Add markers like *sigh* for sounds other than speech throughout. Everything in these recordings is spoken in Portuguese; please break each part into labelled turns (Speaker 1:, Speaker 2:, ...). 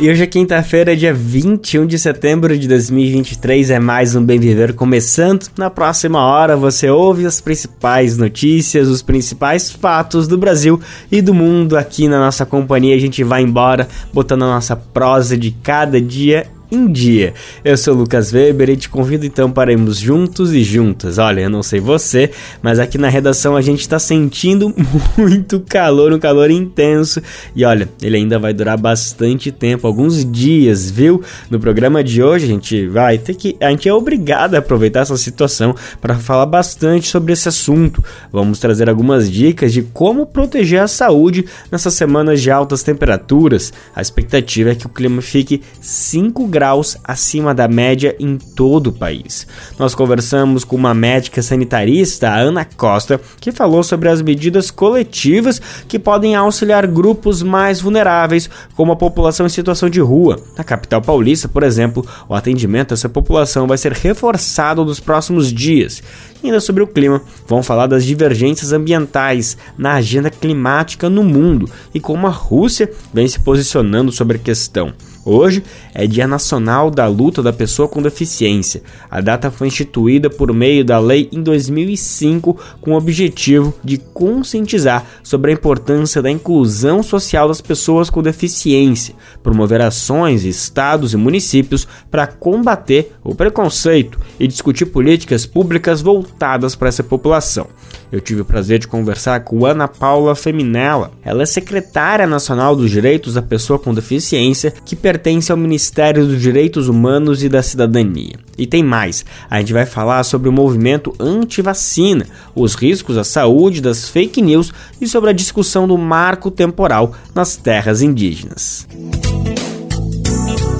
Speaker 1: E hoje é quinta-feira, dia 21 de setembro de 2023, é mais um Bem Viver começando. Na próxima hora você ouve as principais notícias, os principais fatos do Brasil e do mundo aqui na nossa companhia. A gente vai embora botando a nossa prosa de cada dia em dia. Eu sou Lucas Weber e te convido então para irmos juntos e juntas. Olha, eu não sei você, mas aqui na redação a gente está sentindo *laughs* muito calor, um calor intenso. E olha, ele ainda vai durar bastante tempo, alguns dias, viu? No programa de hoje a gente vai ter que. A gente é obrigado a aproveitar essa situação para falar bastante sobre esse assunto. Vamos trazer algumas dicas de como proteger a saúde nessas semanas de altas temperaturas. A expectativa é que o clima fique 5 graus graus acima da média em todo o país. Nós conversamos com uma médica sanitarista, Ana Costa, que falou sobre as medidas coletivas que podem auxiliar grupos mais vulneráveis, como a população em situação de rua. Na capital paulista, por exemplo, o atendimento a essa população vai ser reforçado nos próximos dias. E ainda sobre o clima, vamos falar das divergências ambientais na agenda climática no mundo e como a Rússia vem se posicionando sobre a questão. Hoje é Dia Nacional da Luta da Pessoa com Deficiência. A data foi instituída por meio da lei em 2005 com o objetivo de conscientizar sobre a importância da inclusão social das pessoas com deficiência, promover ações estados e municípios para combater o preconceito e discutir políticas públicas voltadas para essa população. Eu tive o prazer de conversar com Ana Paula Feminella. Ela é secretária nacional dos Direitos da Pessoa com Deficiência, que pertence ao Ministério dos Direitos Humanos e da Cidadania. E tem mais, a gente vai falar sobre o movimento anti-vacina, os riscos à saúde das fake news e sobre a discussão do marco temporal nas terras indígenas.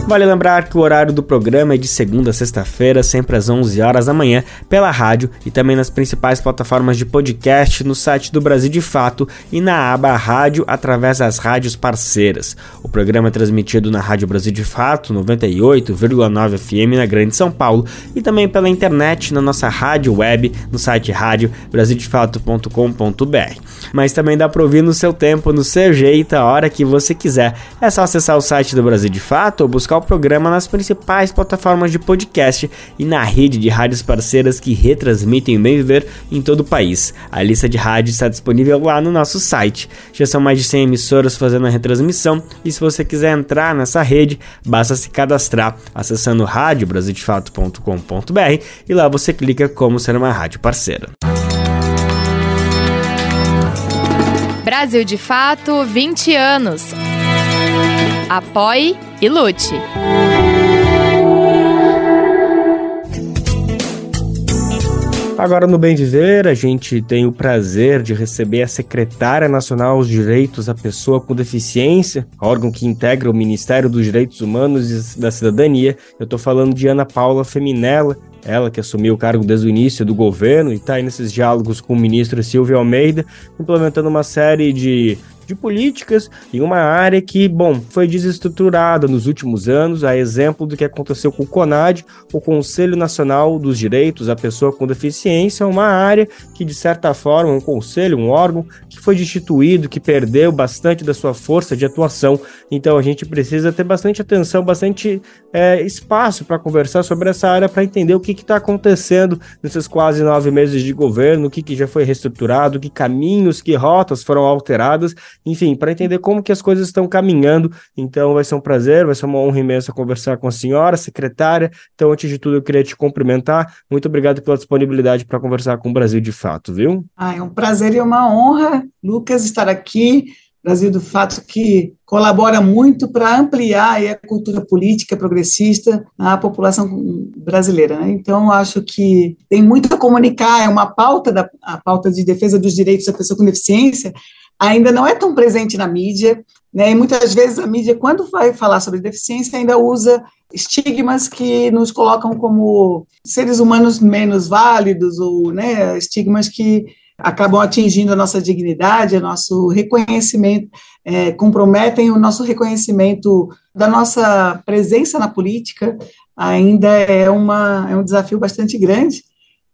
Speaker 1: Vale lembrar que o horário do programa é de segunda a sexta-feira, sempre às 11 horas da manhã, pela rádio e também nas principais plataformas de podcast, no site do Brasil de Fato e na aba Rádio através das rádios parceiras. O programa é transmitido na Rádio Brasil de Fato, 98,9 FM na Grande São Paulo e também pela internet na nossa rádio web, no site rádio brasildefato.com.br. Mas também dá para ouvir no seu tempo, no seu jeito, a hora que você quiser. É só acessar o site do Brasil de Fato ou buscar o programa nas principais plataformas de podcast e na rede de rádios parceiras que retransmitem o Bem Viver em todo o país. A lista de rádios está disponível lá no nosso site. Já são mais de 100 emissoras fazendo a retransmissão e se você quiser entrar nessa rede, basta se cadastrar acessando radiobrasildefato.com.br e lá você clica como ser uma rádio parceira.
Speaker 2: Brasil de Fato 20 anos. Apoie e lute.
Speaker 1: Agora no Bem Viver, a gente tem o prazer de receber a secretária nacional dos Direitos da Pessoa com Deficiência, órgão que integra o Ministério dos Direitos Humanos e da Cidadania. Eu estou falando de Ana Paula Feminella, ela que assumiu o cargo desde o início do governo e está aí nesses diálogos com o ministro Silvio Almeida, implementando uma série de de políticas em uma área que, bom, foi desestruturada nos últimos anos, a exemplo do que aconteceu com o CONAD, o Conselho Nacional dos Direitos da Pessoa com Deficiência, uma área que, de certa forma, um conselho, um órgão que foi destituído, que perdeu bastante da sua força de atuação. Então a gente precisa ter bastante atenção, bastante é, espaço para conversar sobre essa área, para entender o que está acontecendo nesses quase nove meses de governo, o que, que já foi reestruturado, que caminhos, que rotas foram alteradas enfim, para entender como que as coisas estão caminhando. Então vai ser um prazer, vai ser uma honra imensa conversar com a senhora, secretária. Então, antes de tudo, eu queria te cumprimentar. Muito obrigado pela disponibilidade para conversar com o Brasil de fato, viu?
Speaker 3: Ah, é um prazer e uma honra, Lucas, estar aqui. Brasil do Fato que colabora muito para ampliar a cultura política progressista na população brasileira. Né? Então, acho que tem muito a comunicar, é uma pauta, da, a pauta de defesa dos direitos da pessoa com deficiência, ainda não é tão presente na mídia, né? E muitas vezes a mídia, quando vai falar sobre deficiência, ainda usa estigmas que nos colocam como seres humanos menos válidos ou né, estigmas que acabam atingindo a nossa dignidade, o nosso reconhecimento, é, comprometem o nosso reconhecimento da nossa presença na política, ainda é, uma, é um desafio bastante grande.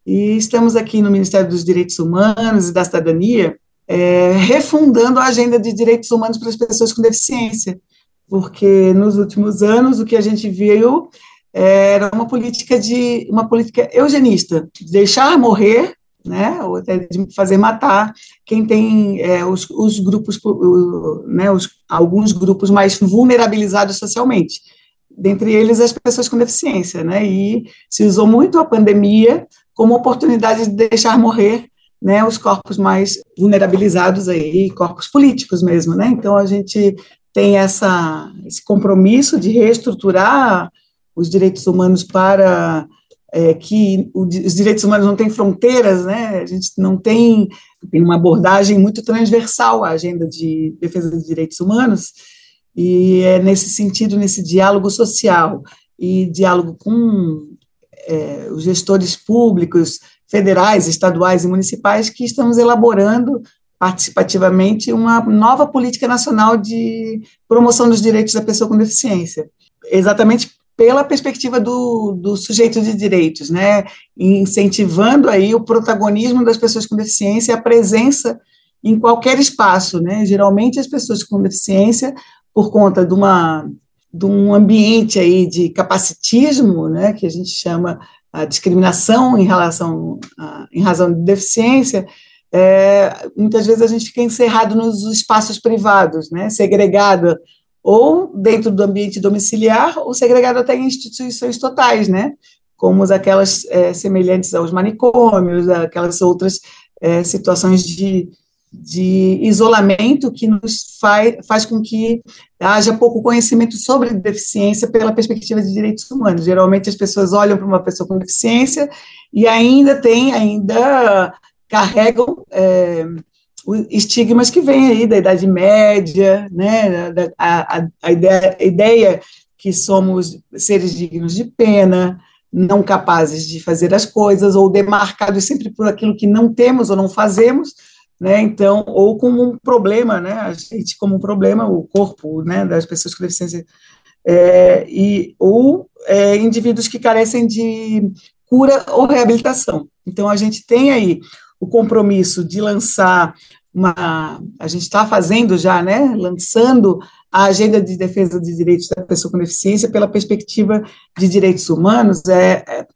Speaker 3: E estamos aqui no Ministério dos Direitos Humanos e da Cidadania, é, refundando a agenda de direitos humanos para as pessoas com deficiência, porque nos últimos anos o que a gente viu era uma política de uma política eugenista, de deixar morrer, né, ou até de fazer matar quem tem é, os, os, grupos, né, os, alguns grupos mais vulnerabilizados socialmente, dentre eles as pessoas com deficiência, né, e se usou muito a pandemia como oportunidade de deixar morrer né, os corpos mais vulnerabilizados aí, corpos políticos mesmo, né? Então a gente tem essa, esse compromisso de reestruturar os direitos humanos para é, que os direitos humanos não têm fronteiras, né? A gente não tem, tem uma abordagem muito transversal à agenda de defesa dos direitos humanos e é nesse sentido, nesse diálogo social e diálogo com é, os gestores públicos, federais, estaduais e municipais, que estamos elaborando participativamente uma nova política nacional de promoção dos direitos da pessoa com deficiência, exatamente pela perspectiva do, do sujeito de direitos, né, incentivando aí o protagonismo das pessoas com deficiência, a presença em qualquer espaço, né, geralmente as pessoas com deficiência, por conta de uma de um ambiente aí de capacitismo, né, que a gente chama a discriminação em relação a, em razão de deficiência, é, muitas vezes a gente fica encerrado nos espaços privados, né, segregado ou dentro do ambiente domiciliar ou segregado até em instituições totais, né, como aquelas é, semelhantes aos manicômios, aquelas outras é, situações de de isolamento que nos faz, faz com que haja pouco conhecimento sobre deficiência pela perspectiva de direitos humanos. Geralmente as pessoas olham para uma pessoa com deficiência e ainda tem, ainda carregam é, estigmas que vêm aí da Idade Média, né, da, a, a, ideia, a ideia que somos seres dignos de pena, não capazes de fazer as coisas, ou demarcados sempre por aquilo que não temos ou não fazemos, né? Então, ou como um problema, né? A gente como um problema, o corpo, né, das pessoas com deficiência, é, e ou é, indivíduos que carecem de cura ou reabilitação. Então, a gente tem aí o compromisso de lançar uma, a gente está fazendo já, né, lançando a agenda de defesa de direitos da pessoa com deficiência pela perspectiva de direitos humanos, é, é,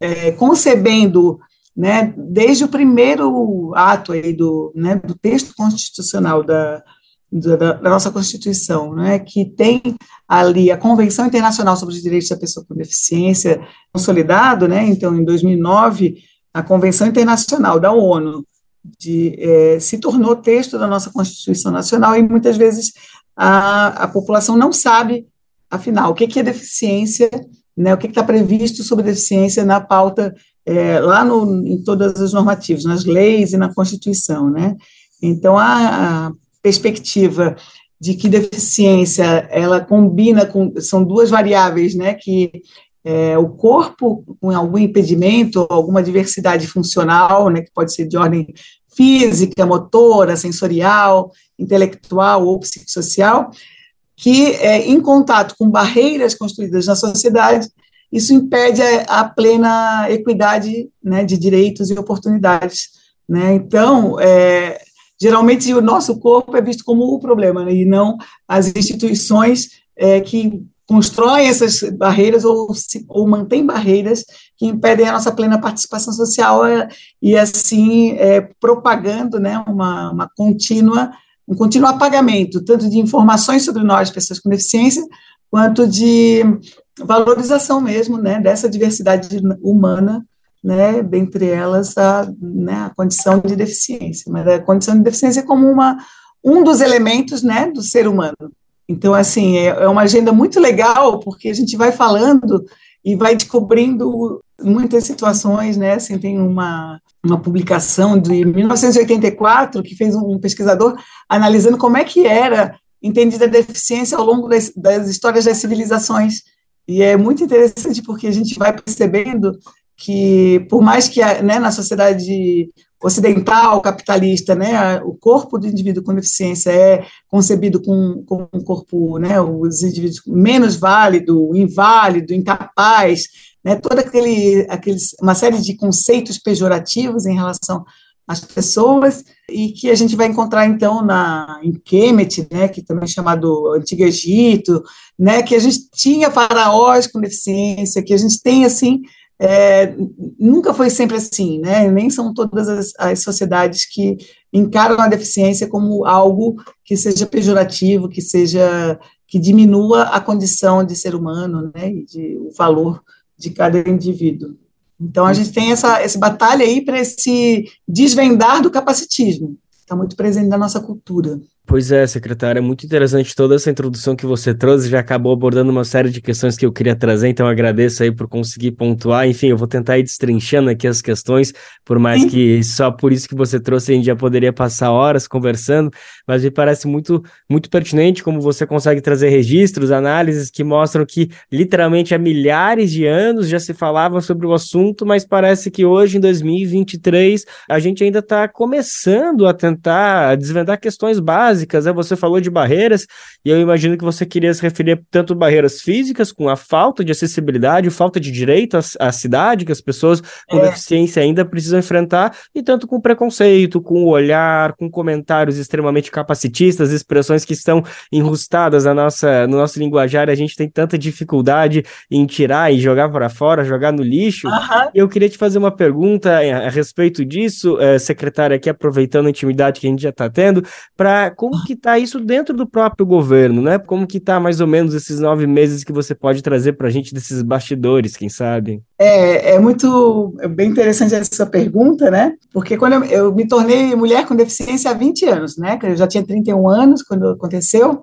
Speaker 3: é concebendo né, desde o primeiro ato aí do, né, do texto constitucional da, da, da, nossa Constituição, né, que tem ali a Convenção Internacional sobre os Direitos da Pessoa com Deficiência consolidado, né, então, em 2009, a Convenção Internacional da ONU de, é, se tornou texto da nossa Constituição Nacional e muitas vezes a, a população não sabe, afinal, o que, que é deficiência, né, o que está previsto sobre deficiência na pauta é, lá no, em todas as normativas, nas leis e na Constituição, né? Então, a, perspectiva de que deficiência, ela combina com, são duas variáveis, né, que é, o corpo com algum impedimento, alguma diversidade funcional, né, que pode ser de ordem física, motora, sensorial, intelectual ou psicossocial, que é, em contato com barreiras construídas na sociedade, isso impede a, plena equidade né, de direitos e oportunidades. Né? Então, é, geralmente o nosso corpo é visto como o problema, né, e não as instituições é, que constroem essas barreiras ou, se, ou mantêm barreiras que impedem a nossa plena participação social é, e assim é, propagando né, uma, uma contínua um contínuo apagamento tanto de informações sobre nós pessoas com deficiência quanto de valorização mesmo, né, dessa diversidade humana, né, dentre elas a, né, a condição de deficiência, mas a condição de deficiência é como uma, um dos elementos, né, do ser humano. Então, assim, é, é uma agenda muito legal, porque a gente vai falando e vai descobrindo muitas situações, né, assim, tem uma, uma publicação de 1984 que fez um pesquisador analisando como é que era entendida a deficiência ao longo das, das histórias das civilizações, e é muito interessante porque a gente vai percebendo que, por mais que né, na sociedade ocidental, capitalista, né, o corpo do indivíduo com deficiência é concebido com, com um corpo, né, os indivíduos menos válido, inválido, incapaz, né, toda aquele, aqueles, uma série de conceitos pejorativos em relação às pessoas, e que a gente vai encontrar, então, na, em Kemet, né, que também é chamado Antigo Egito, né, que a gente tinha faraós com deficiência, que a gente tem, assim, é, nunca foi sempre assim, né? Nem são todas as, as, sociedades que encaram a deficiência como algo que seja pejorativo, que seja que diminua a condição de ser humano, né? E de, o valor de cada indivíduo. Então a gente tem essa, essa batalha aí para esse desvendar do capacitismo. Está muito presente na nossa cultura.
Speaker 1: Pois é, secretária, é muito interessante toda essa introdução que você trouxe, já acabou abordando uma série de questões que eu queria trazer, então agradeço aí por conseguir pontuar. Enfim, eu vou tentar ir destrinchando aqui as questões, por mais que só por isso que você trouxe a gente já poderia passar horas conversando, mas me parece muito muito pertinente como você consegue trazer registros, análises que mostram que literalmente há milhares de anos já se falava sobre o assunto, mas parece que hoje em 2023 a gente ainda está começando a tentar desvendar questões básicas básicas, né? Você falou de barreiras, e eu imagino que você queria se referir tanto barreiras físicas, com a falta de acessibilidade, falta de direito à, à cidade, que as pessoas com é. deficiência ainda precisam enfrentar, e tanto com preconceito, com o olhar, com comentários extremamente capacitistas, expressões que estão enrustadas na nossa, no nosso linguajar, a gente tem tanta dificuldade em tirar e jogar para fora, jogar no lixo. Uhum. Eu queria te fazer uma pergunta a respeito disso, eh, secretária, aqui aproveitando a intimidade que a gente já está tendo, para como que está isso dentro do próprio governo, né? Como que está mais ou menos esses nove meses que você pode trazer para a gente desses bastidores, quem sabe?
Speaker 3: É, é muito é bem interessante essa pergunta, né? Porque quando eu, eu, me tornei mulher com deficiência há 20 anos, né? Eu já tinha 31 anos quando aconteceu,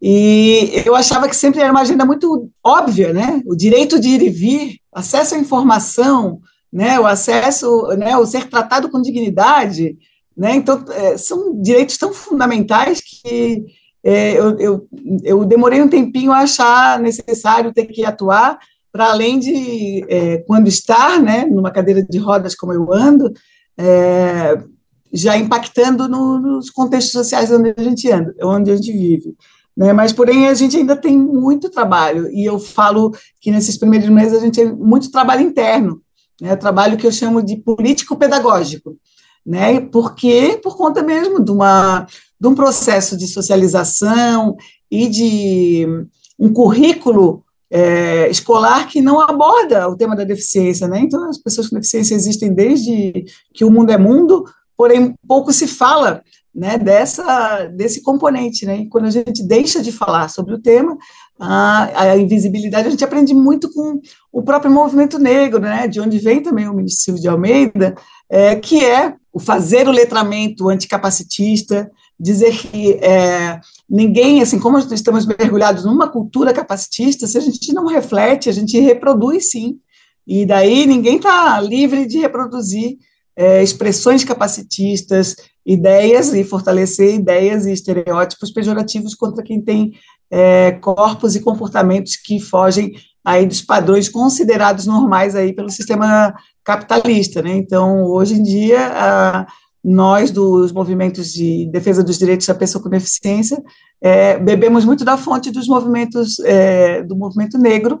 Speaker 3: e eu achava que sempre era uma agenda muito óbvia, né? O direito de ir e vir, acesso à informação, né? O acesso, né? O ser tratado com dignidade, né? Então, é, são direitos tão fundamentais que é, eu, eu, eu, demorei um tempinho a achar necessário ter que atuar para além de, é, quando estar né, numa cadeira de rodas como eu ando, é, já impactando no, nos contextos sociais onde a gente anda, onde a gente vive. Né? Mas, porém, a gente ainda tem muito trabalho, e eu falo que nesses primeiros meses a gente tem muito trabalho interno, né? trabalho que eu chamo de político-pedagógico né? Porque por conta mesmo de, uma, de um processo de socialização e de um currículo é, escolar que não aborda o tema da deficiência, né? Então as pessoas com deficiência existem desde que o mundo é mundo, porém pouco se fala né, dessa, desse componente. Né? E quando a gente deixa de falar sobre o tema, a, a, invisibilidade, a gente aprende muito com o próprio movimento negro, né, de onde vem também o ministro de Almeida, é, que é o fazer o letramento anticapacitista, dizer que é, ninguém, assim, como estamos mergulhados numa cultura capacitista, se a gente não reflete, a gente reproduz sim, e daí ninguém está livre de reproduzir é, expressões capacitistas, ideias e fortalecer ideias e estereótipos pejorativos contra quem tem é, corpos e comportamentos que fogem aí dos padrões considerados normais aí pelo sistema capitalista, né? Então, hoje em dia, a, nós dos movimentos de defesa dos direitos da pessoa com deficiência é, bebemos muito da fonte dos movimentos é, do movimento negro,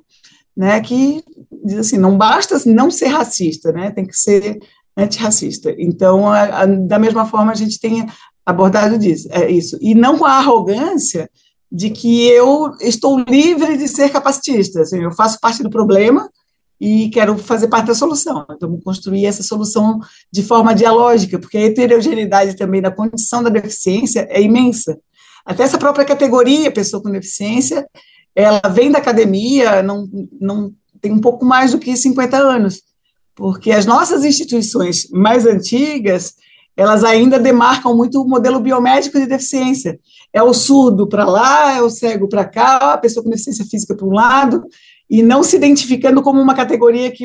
Speaker 3: né? Que diz assim, não basta não ser racista, né? Tem que ser antirracista. Então, a, a, da mesma forma, a gente tem abordado disso, é isso. E não com a arrogância de que eu estou livre de ser capacitista. Assim, eu faço parte do problema e quero fazer parte da solução. Então, construir essa solução de forma dialógica, porque a heterogeneidade também da condição da deficiência é imensa. Até essa própria categoria, pessoa com deficiência, ela vem da academia, não, não tem um pouco mais do que 50 anos porque as nossas instituições mais antigas, elas ainda demarcam muito o modelo biomédico de deficiência. É o surdo para lá, é o cego para cá, a pessoa com deficiência física para um lado, e não se identificando como uma categoria que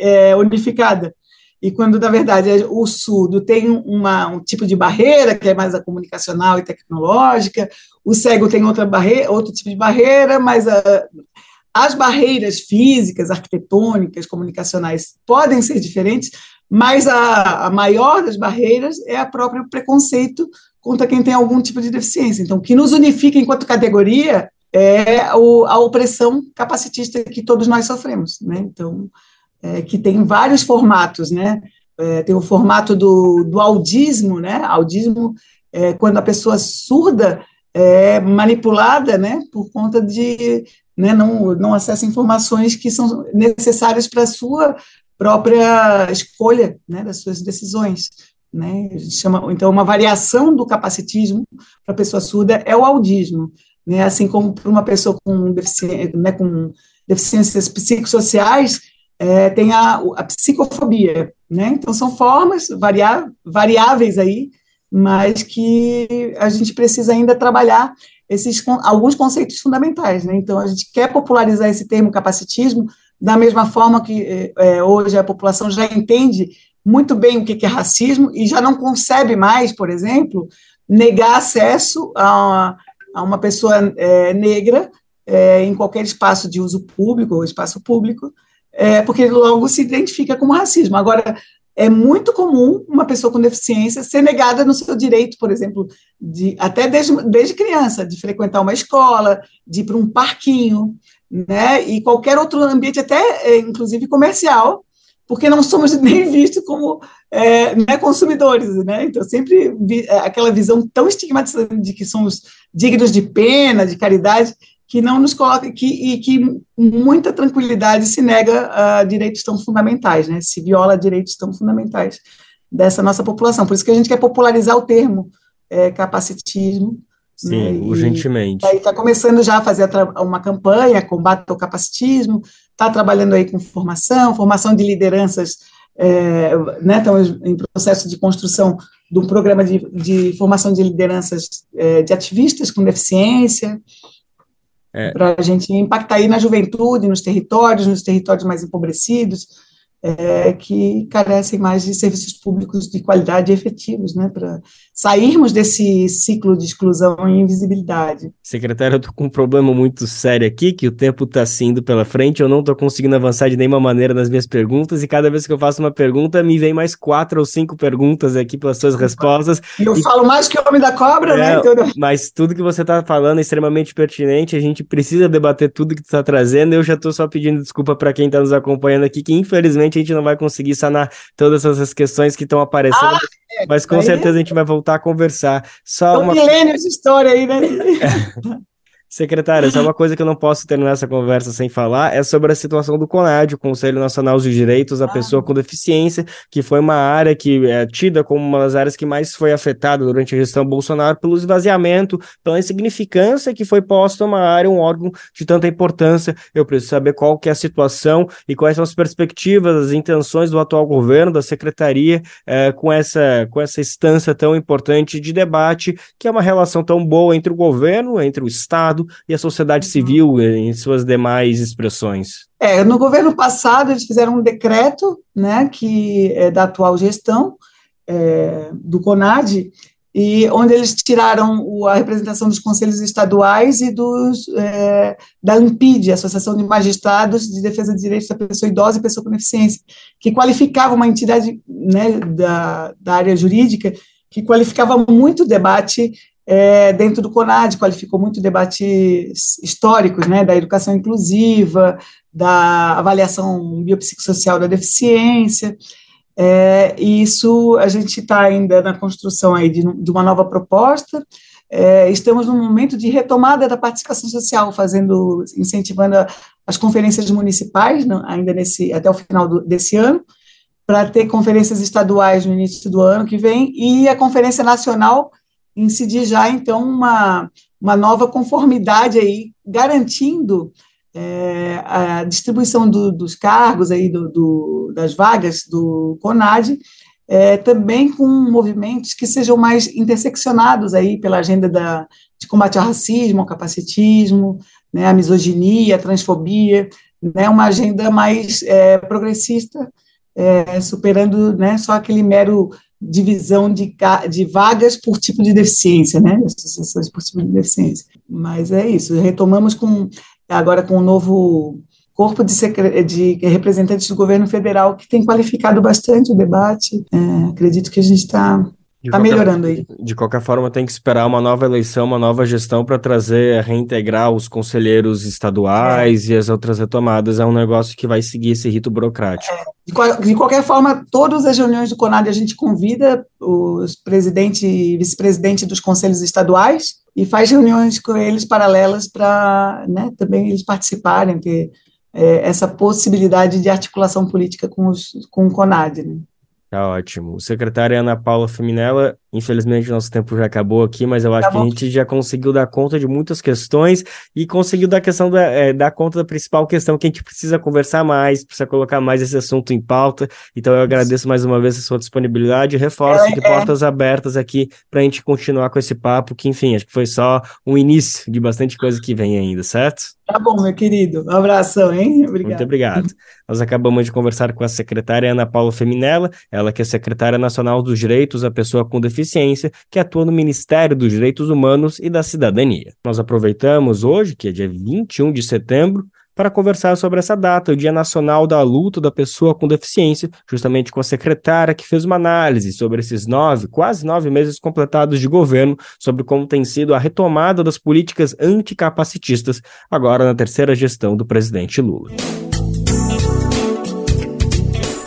Speaker 3: é unificada. E quando, na verdade, o surdo tem uma, um tipo de barreira, que é mais a comunicacional e tecnológica, o cego tem outra barreira, outro tipo de barreira, mas a, as barreiras físicas, arquitetônicas, comunicacionais podem ser diferentes, mas a, a maior das barreiras é a própria preconceito contra quem tem algum tipo de deficiência. Então, o que nos unifica enquanto categoria é o, a opressão capacitista que todos nós sofremos, né? Então, é, que tem vários formatos, né? É, tem o formato do, do audismo, né? Audismo é quando a pessoa surda é manipulada, né? Por conta de né, não, não acessa informações que são necessárias para a sua própria escolha, né? Das suas decisões. Né? Chama, então, uma variação do capacitismo para a pessoa surda é o audismo né? assim como para uma pessoa com, né, com deficiências psicossociais, é, tem a, a, psicofobia, né? Então são formas variá variáveis aí, mas que a gente precisa ainda trabalhar esses alguns conceitos fundamentais, né? Então a gente quer popularizar esse termo capacitismo da mesma forma que é, é hoje a população já entende muito bem o que é racismo e já não concebe mais, por exemplo, negar acesso a, a uma pessoa é, negra é, em qualquer espaço de uso público ou espaço público, é, porque logo se identifica como racismo. Agora, é muito comum uma pessoa com deficiência ser negada no seu direito, por exemplo, de, até desde, desde criança, de frequentar uma escola, de ir para um parquinho, né, e qualquer outro ambiente, até é, inclusive comercial, porque não somos *laughs* nem vistos como é, né, consumidores, né? Então, sempre vi, é, aquela visão tão estigmatizante de que somos dignos de pena, de caridade, que não nos coloca, que, e que muita tranquilidade se nega a direitos tão fundamentais, né? Se viola direitos tão fundamentais dessa nossa população. Por isso que a gente quer popularizar o termo é, capacitismo,
Speaker 1: Sim, né? urgentemente.
Speaker 3: Aí está começando já a fazer uma campanha, combate ao capacitismo, está trabalhando aí com formação, formação de lideranças, é, né, estamos em processo de construção de um programa de, de formação de lideranças é, de ativistas com deficiência, é. para a gente impactar aí na juventude, nos territórios, nos territórios mais empobrecidos, é, que carecem mais de serviços públicos de qualidade e efetivos, né, para sairmos desse ciclo de exclusão e invisibilidade.
Speaker 1: Secretário, eu estou com um problema muito sério aqui, que o tempo está se indo pela frente, eu não estou conseguindo avançar de nenhuma maneira nas minhas perguntas, e cada vez que eu faço uma pergunta, me vem mais quatro ou cinco perguntas aqui pelas suas respostas.
Speaker 3: E eu e... falo mais que o homem da cobra, né, é, né?
Speaker 1: Então... Mas tudo que você está falando é extremamente pertinente, a gente precisa debater tudo que está trazendo, eu já estou só pedindo desculpa para quem está nos acompanhando aqui, que infelizmente a gente não vai conseguir sanar todas essas questões que estão aparecendo, ah, é, mas com certeza a gente vai voltar a conversar. Só
Speaker 3: São uma... milênios de história aí, né? *laughs*
Speaker 1: Secretária, só uma coisa que eu não posso terminar essa conversa sem falar é sobre a situação do CONAD, o Conselho Nacional de Direitos da ah. Pessoa com Deficiência, que foi uma área que é tida como uma das áreas que mais foi afetada durante a gestão Bolsonaro pelo esvaziamento, pela insignificância que foi posta uma área, um órgão de tanta importância. Eu preciso saber qual que é a situação e quais são as perspectivas, as intenções do atual governo, da secretaria, é, com, essa, com essa instância tão importante de debate, que é uma relação tão boa entre o governo, entre o Estado, Estado e a sociedade uhum. civil em suas demais expressões?
Speaker 3: É, no governo passado eles fizeram um decreto, né, que é da atual gestão é, do CONAD, e onde eles tiraram o, a representação dos conselhos estaduais e dos é, da ANPID, Associação de Magistrados de Defesa de Direitos da Pessoa Idosa e Pessoa com Deficiência, que qualificava uma entidade né, da, da área jurídica que qualificava muito o debate é, dentro do CONAD, qualificou muito debates históricos, né, da educação inclusiva, da avaliação biopsicossocial da deficiência, é, e isso a gente está ainda na construção aí de, de uma nova proposta, é, estamos num momento de retomada da participação social, fazendo, incentivando as conferências municipais, ainda nesse, até o final do, desse ano, para ter conferências estaduais no início do ano que vem, e a conferência nacional incidir já, então, uma, uma nova conformidade aí, garantindo é, a distribuição do, dos cargos aí, do, do, das vagas do CONAD, é, também com movimentos que sejam mais interseccionados aí pela agenda da, de combate ao racismo, ao capacitismo, né, a misoginia, a transfobia, né, uma agenda mais é, progressista, é, superando né, só aquele mero divisão de, de vagas por tipo de deficiência, né? Associações por tipo de deficiência. Mas é isso, retomamos com agora com o novo corpo de, de, representantes do governo federal que tem qualificado bastante o debate. É, acredito que a gente está Está melhorando aí.
Speaker 1: De qualquer forma, tem que esperar uma nova eleição, uma nova gestão para trazer, reintegrar os conselheiros estaduais é. e as outras retomadas. É um negócio que vai seguir esse rito burocrático. É.
Speaker 3: De, qual, de, qualquer forma, todas as reuniões do CONAD a gente convida os presidente e vice-presidente dos conselhos estaduais e faz reuniões com eles paralelas para né, também eles participarem, ter é, essa possibilidade de articulação política com, os, com o CONAD. Né?
Speaker 1: Tá ótimo. O secretário Ana Paula Feminella Infelizmente, nosso tempo já acabou aqui, mas eu acho tá que a gente já conseguiu dar conta de muitas questões e conseguiu dar, questão da, é, dar conta da principal questão que a gente precisa conversar mais, precisa colocar mais esse assunto em pauta. Então, eu agradeço mais uma vez a sua disponibilidade e reforço é, de portas abertas aqui para a gente continuar com esse papo, que, enfim, acho que foi só um início de bastante coisa que vem ainda, certo?
Speaker 3: Tá bom, meu querido. Um abração, hein?
Speaker 1: Obrigado. Muito obrigado. Nós acabamos de conversar com a secretária Ana Paula Feminella, ela que é secretária nacional dos direitos da pessoa com deficiência Que atua no Ministério dos Direitos Humanos e da Cidadania. Nós aproveitamos hoje, que é dia 21 de setembro, para conversar sobre essa data, o Dia Nacional da Luta da Pessoa com Deficiência, justamente com a secretária que fez uma análise sobre esses nove, quase nove meses completados de governo, sobre como tem sido a retomada das políticas anticapacitistas, agora na terceira gestão do presidente Lula.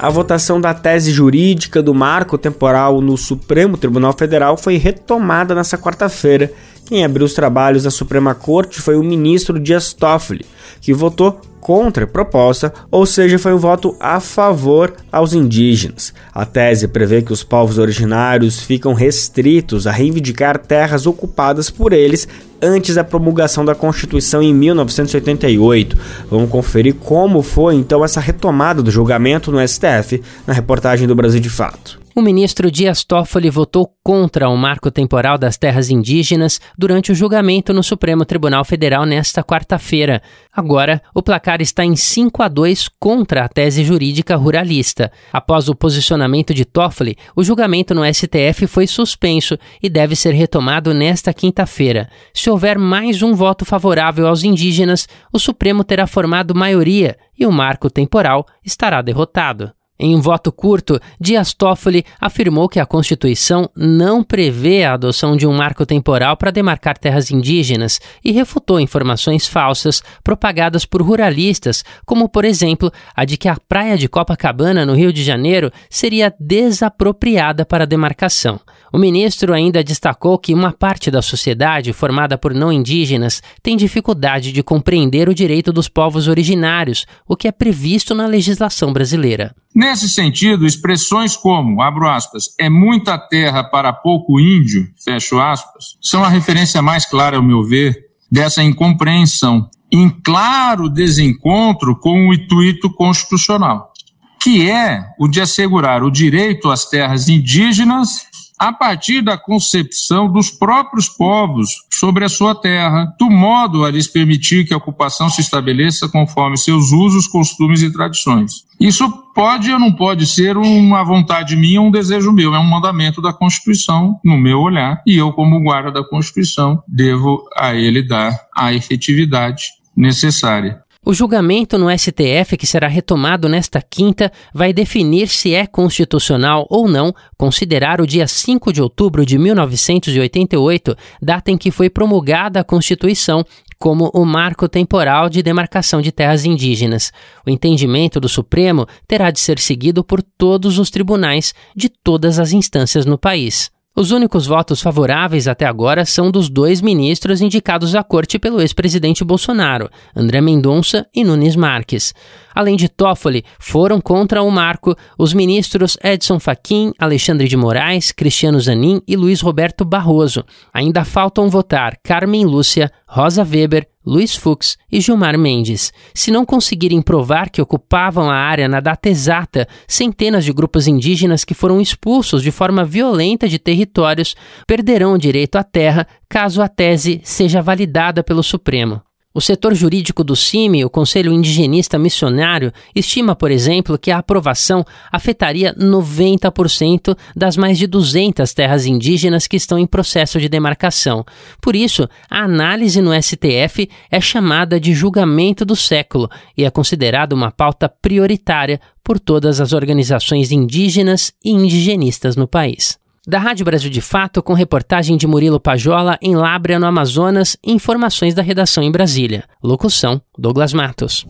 Speaker 1: A votação da tese jurídica do marco temporal no Supremo Tribunal Federal foi retomada nessa quarta-feira. Quem abriu os trabalhos na Suprema Corte foi o ministro Dias Toffoli, que votou contra a proposta, ou seja, foi um voto a favor aos indígenas. A tese prevê que os povos originários ficam restritos a reivindicar terras ocupadas por eles antes da promulgação da Constituição em 1988. Vamos conferir como foi então essa retomada do julgamento no STF na reportagem do Brasil de Fato.
Speaker 4: O ministro Dias Toffoli votou contra o marco temporal das terras indígenas durante o julgamento no Supremo Tribunal Federal nesta quarta-feira. Agora, o placar está em 5 a 2 contra a tese jurídica ruralista. Após o posicionamento de Toffoli, o julgamento no STF foi suspenso e deve ser retomado nesta quinta-feira. Se houver mais um voto favorável aos indígenas, o Supremo terá formado maioria e o marco temporal estará derrotado. Em um voto curto, Dias Toffoli afirmou que a Constituição não prevê a adoção de um marco temporal para demarcar terras indígenas e refutou informações falsas propagadas por ruralistas, como, por exemplo, a de que a praia de Copacabana, no Rio de Janeiro, seria desapropriada para a demarcação. O ministro ainda destacou que uma parte da sociedade, formada por não indígenas, tem dificuldade de compreender o direito dos povos originários, o que é previsto na legislação brasileira.
Speaker 5: Nesse sentido, expressões como, abro aspas, é muita terra para pouco índio, fecho aspas, são a referência mais clara, ao meu ver, dessa incompreensão, em claro desencontro com o intuito constitucional, que é o de assegurar o direito às terras indígenas a partir da concepção dos próprios povos sobre a sua terra, do modo a lhes permitir que a ocupação se estabeleça conforme seus usos, costumes e tradições. Isso pode ou não pode ser uma vontade minha, um desejo meu, é um mandamento da Constituição, no meu olhar, e eu, como guarda da Constituição, devo a ele dar a efetividade necessária.
Speaker 4: O julgamento no STF, que será retomado nesta quinta, vai definir se é constitucional ou não considerar o dia 5 de outubro de 1988, data em que foi promulgada a Constituição, como o marco temporal de demarcação de terras indígenas. O entendimento do Supremo terá de ser seguido por todos os tribunais de todas as instâncias no país. Os únicos votos favoráveis até agora são dos dois ministros indicados à corte pelo ex-presidente Bolsonaro, André Mendonça e Nunes Marques. Além de Toffoli, foram contra o marco os ministros Edson Fachin, Alexandre de Moraes, Cristiano Zanin e Luiz Roberto Barroso. Ainda faltam votar Carmen Lúcia, Rosa Weber, Luiz Fux e Gilmar Mendes. Se não conseguirem provar que ocupavam a área na data exata, centenas de grupos indígenas que foram expulsos de forma violenta de territórios perderão o direito à terra caso a tese seja validada pelo Supremo. O setor jurídico do CIMI, o Conselho Indigenista Missionário, estima, por exemplo, que a aprovação afetaria 90% das mais de 200 terras indígenas que estão em processo de demarcação. Por isso, a análise no STF é chamada de julgamento do século e é considerada uma pauta prioritária por todas as organizações indígenas e indigenistas no país. Da Rádio Brasil de Fato, com reportagem de Murilo Pajola em Lábrea, no Amazonas, e informações da redação em Brasília. Locução: Douglas Matos.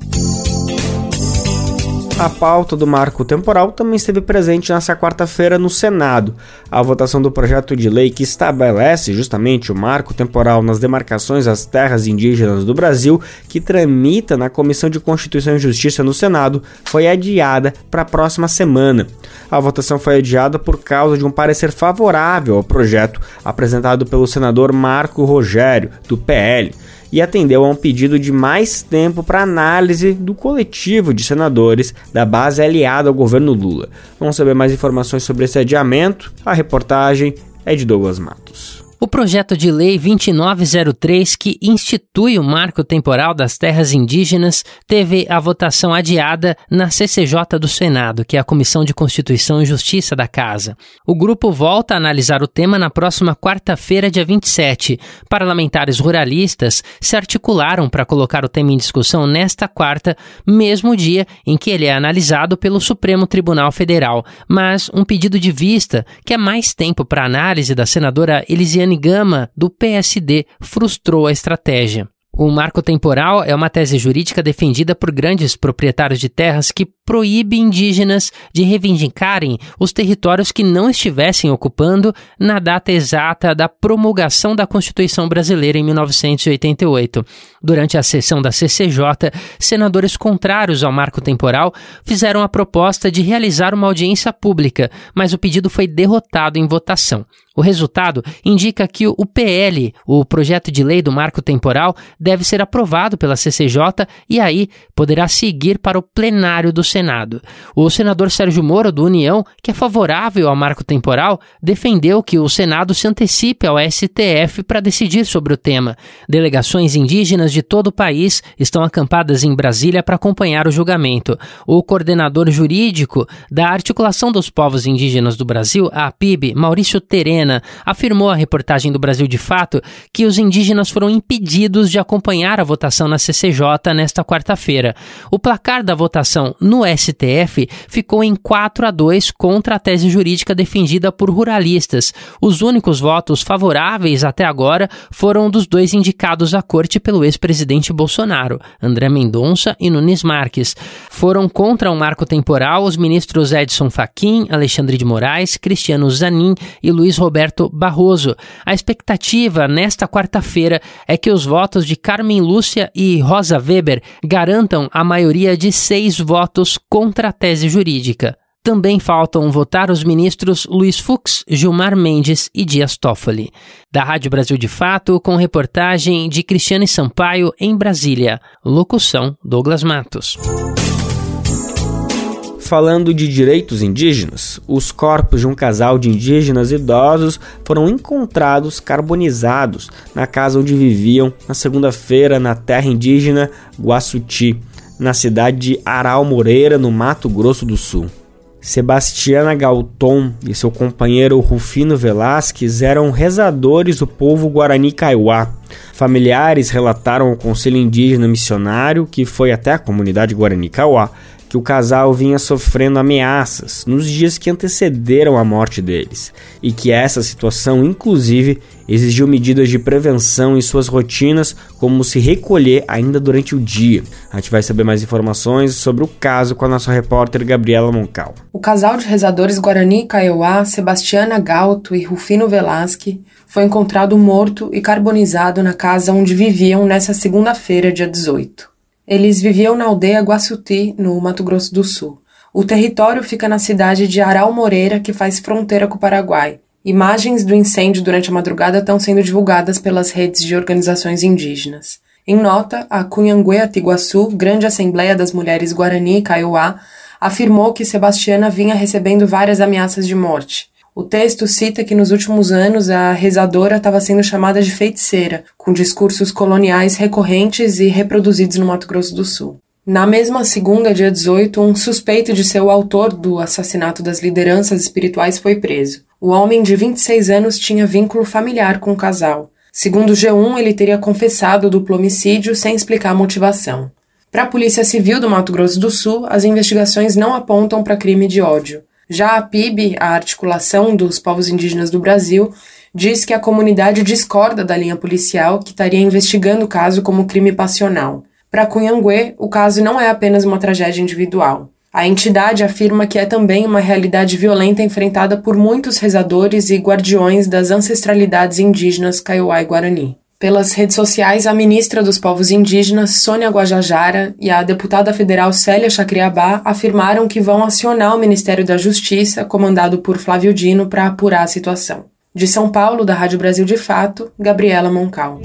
Speaker 1: A pauta do marco temporal também esteve presente nesta quarta-feira no Senado. A votação do projeto de lei que estabelece justamente o marco temporal nas demarcações das terras indígenas do Brasil, que tramita na Comissão de Constituição e Justiça no Senado, foi adiada para a próxima semana. A votação foi adiada por causa de um parecer favorável ao projeto apresentado pelo senador Marco Rogério, do PL e atendeu a um pedido de mais tempo para análise do coletivo de senadores da base aliada ao governo Lula. Vamos saber mais informações sobre esse adiamento? A reportagem é de Douglas Matos.
Speaker 4: O projeto de lei 2903, que institui o marco temporal das terras indígenas, teve a votação adiada na CCJ do Senado, que é a Comissão de Constituição e Justiça da Casa. O grupo volta a analisar o tema na próxima quarta-feira, dia 27. Parlamentares ruralistas se articularam para colocar o tema em discussão nesta quarta, mesmo dia em que ele é analisado pelo Supremo Tribunal Federal. Mas um pedido de vista, que é mais tempo para análise da senadora Elisiane Gama, do PSD, frustrou a estratégia. O marco temporal é uma tese jurídica defendida por grandes proprietários de terras que proíbe indígenas de reivindicarem os territórios que não estivessem ocupando na data exata da promulgação da Constituição Brasileira em 1988. Durante a sessão da CCJ, senadores contrários ao marco temporal fizeram a proposta de realizar uma audiência pública, mas o pedido foi derrotado em votação. O resultado indica que o PL, o projeto de lei do marco temporal, deve ser aprovado pela CCJ e aí poderá seguir para o plenário do Senado. O senador Sérgio Moro, do União, que é favorável ao marco temporal, defendeu que o Senado se antecipe ao STF para decidir sobre o tema. Delegações indígenas de todo o país estão acampadas em Brasília para acompanhar o julgamento. O coordenador jurídico da Articulação dos Povos Indígenas do Brasil, a APIB, Maurício Terena, afirmou à reportagem do Brasil de Fato que os indígenas foram impedidos de acompanhar a votação na CCJ nesta quarta-feira. O placar da votação no STF ficou em 4 a 2 contra a tese jurídica defendida por ruralistas. Os únicos votos favoráveis até agora foram dos dois indicados à corte pelo ex-presidente Bolsonaro, André Mendonça e Nunes Marques. Foram contra o marco temporal os ministros Edson Fachin, Alexandre de Moraes, Cristiano Zanin e Luiz Roberto Barroso. A expectativa nesta quarta-feira é que os votos de Carmen Lúcia e Rosa Weber garantam a maioria de seis votos contra a tese jurídica. Também faltam votar os ministros Luiz Fux, Gilmar Mendes e Dias Toffoli. Da Rádio Brasil de Fato, com reportagem de Cristiane Sampaio em Brasília. Locução Douglas Matos
Speaker 1: falando de direitos indígenas, os corpos de um casal de indígenas idosos foram encontrados carbonizados na casa onde viviam na segunda-feira na terra indígena Guaçuti, na cidade de Aral Moreira, no Mato Grosso do Sul. Sebastiana Galton e seu companheiro Rufino Velasquez eram rezadores do povo Guarani Kaiowá. Familiares relataram ao Conselho Indígena Missionário, que foi até a comunidade Guarani Kaiowá, que o casal vinha sofrendo ameaças nos dias que antecederam a morte deles e que essa situação, inclusive, exigiu medidas de prevenção em suas rotinas, como se recolher ainda durante o dia. A gente vai saber mais informações sobre o caso com a nossa repórter Gabriela Moncal.
Speaker 6: O casal de rezadores Guarani Kaiowá, Sebastiana Galto e Rufino Velasque, foi encontrado morto e carbonizado na casa onde viviam nessa segunda-feira, dia 18. Eles viviam na aldeia Guaçuti, no Mato Grosso do Sul. O território fica na cidade de Aral Moreira, que faz fronteira com o Paraguai. Imagens do incêndio durante a madrugada estão sendo divulgadas pelas redes de organizações indígenas. Em nota, a Cunhangue Atiguaçu, Grande Assembleia das Mulheres Guarani e Kaiowá, afirmou que Sebastiana vinha recebendo várias ameaças de morte. O texto cita que nos últimos anos a rezadora estava sendo chamada de feiticeira, com discursos coloniais recorrentes e reproduzidos no Mato Grosso do Sul. Na mesma segunda, dia 18, um suspeito de ser o autor do assassinato das lideranças espirituais foi preso. O homem de 26 anos tinha vínculo familiar com o casal. Segundo o G1, ele teria confessado o duplo homicídio sem explicar a motivação. Para a Polícia Civil do Mato Grosso do Sul, as investigações não apontam para crime de ódio. Já a PIB, a Articulação dos Povos Indígenas do Brasil, diz que a comunidade discorda da linha policial que estaria investigando o caso como crime passional. Para Cunhangue, o caso não é apenas uma tragédia individual. A entidade afirma que é também uma realidade violenta enfrentada por muitos rezadores e guardiões das ancestralidades indígenas Kaiowá e Guarani. Pelas redes sociais, a ministra dos Povos Indígenas, Sônia Guajajara, e a deputada federal Célia Chacriabá afirmaram que vão acionar o Ministério da Justiça, comandado por Flávio Dino, para apurar a situação. De São Paulo, da Rádio Brasil de Fato, Gabriela Moncal.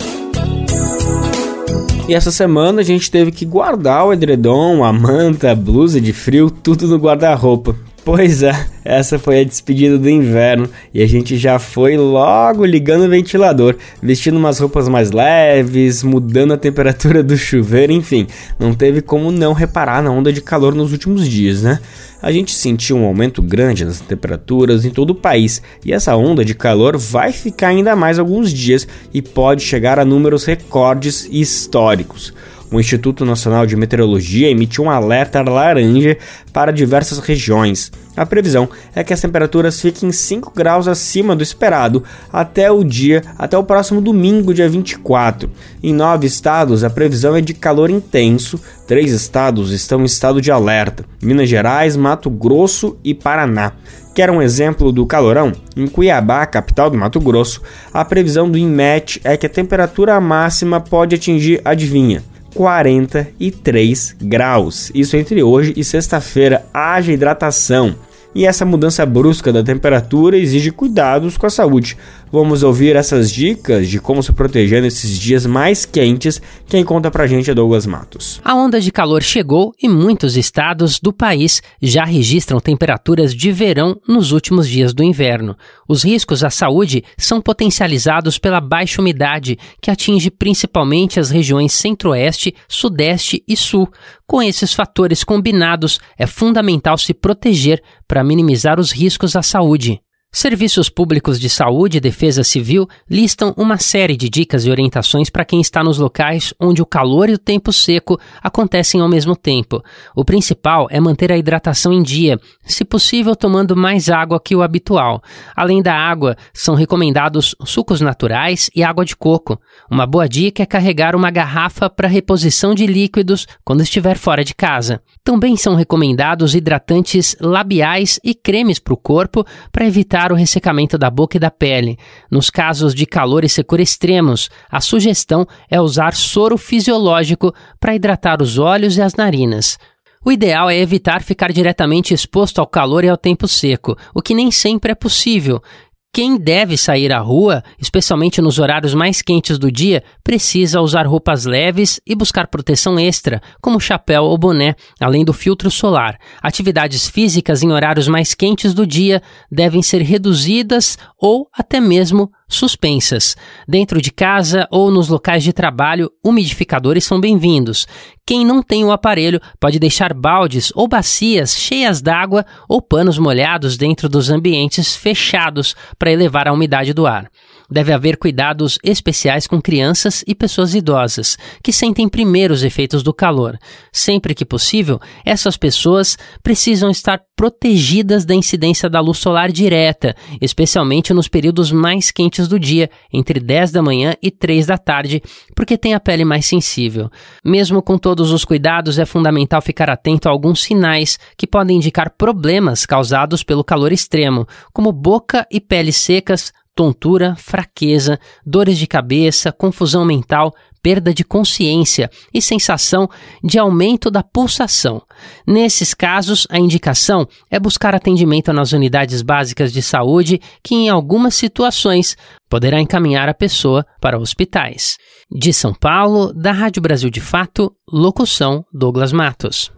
Speaker 1: E essa semana a gente teve que guardar o edredom, a manta, a blusa de frio, tudo no guarda-roupa. Pois é, essa foi a despedida do inverno e a gente já foi logo ligando o ventilador, vestindo umas roupas mais leves, mudando a temperatura do chuveiro, enfim, não teve como não reparar na onda de calor nos últimos dias, né? A gente sentiu um aumento grande nas temperaturas em todo o país e essa onda de calor vai ficar ainda mais alguns dias e pode chegar a números recordes históricos o Instituto Nacional de Meteorologia emitiu um alerta laranja para diversas regiões. A previsão é que as temperaturas fiquem 5 graus acima do esperado até o dia, até o próximo domingo, dia 24. Em nove estados, a previsão é de calor intenso. Três estados estão em estado de alerta: Minas Gerais, Mato Grosso e Paraná. Quer um exemplo do calorão? Em Cuiabá, capital do Mato Grosso, a previsão do INMET é que a temperatura máxima pode atingir, adivinha, 43 graus. Isso entre hoje e sexta-feira. Haja hidratação. E essa mudança brusca da temperatura exige cuidados com a saúde. Vamos ouvir essas dicas de como se proteger nesses dias mais quentes. Quem conta pra gente é Douglas Matos.
Speaker 4: A onda de calor chegou e muitos estados do país já registram temperaturas de verão nos últimos dias do inverno. Os riscos à saúde são potencializados pela baixa umidade, que atinge principalmente as regiões centro-oeste, sudeste e sul. Com esses fatores combinados, é fundamental se proteger para minimizar os riscos à saúde. Serviços Públicos de Saúde e Defesa Civil listam uma série de dicas e orientações para quem está nos locais onde o calor e o tempo seco acontecem ao mesmo tempo. O principal é manter a hidratação em dia, se possível tomando mais água que o habitual. Além da água, são recomendados sucos naturais e água de coco. Uma boa dica é carregar uma garrafa para reposição de líquidos quando estiver fora de casa. Também são recomendados hidratantes labiais e cremes para o corpo para evitar o ressecamento da boca e da pele. Nos casos de calor e secura extremos, a sugestão é usar soro fisiológico para hidratar os olhos e as narinas. O ideal é evitar ficar diretamente exposto ao calor e ao tempo seco, o que nem sempre é possível, quem deve sair à rua, especialmente nos horários mais quentes do dia, precisa usar roupas leves e buscar proteção extra, como chapéu ou boné, além do filtro solar. Atividades físicas em horários mais quentes do dia devem ser reduzidas ou até mesmo suspensas. Dentro de casa ou nos locais de trabalho, umidificadores são bem-vindos. Quem não tem o aparelho pode deixar baldes ou bacias cheias d'água ou panos molhados dentro dos ambientes fechados para elevar a umidade do ar deve haver cuidados especiais com crianças e pessoas idosas, que sentem primeiro os efeitos do calor. Sempre que possível, essas pessoas precisam estar protegidas da incidência da luz solar direta, especialmente nos períodos mais quentes do dia, entre 10 da manhã e 3 da tarde, porque tem a pele mais sensível. Mesmo com todos os cuidados, é fundamental ficar atento a alguns sinais que podem indicar problemas causados pelo calor extremo, como boca e pele secas, tontura, fraqueza, dores de cabeça, confusão mental, perda de consciência e sensação de aumento da pulsação. Nesses casos, a indicação é buscar atendimento nas unidades básicas de saúde, que em algumas situações poderá encaminhar a pessoa para hospitais. De São Paulo, da Rádio Brasil de Fato, locução Douglas Matos.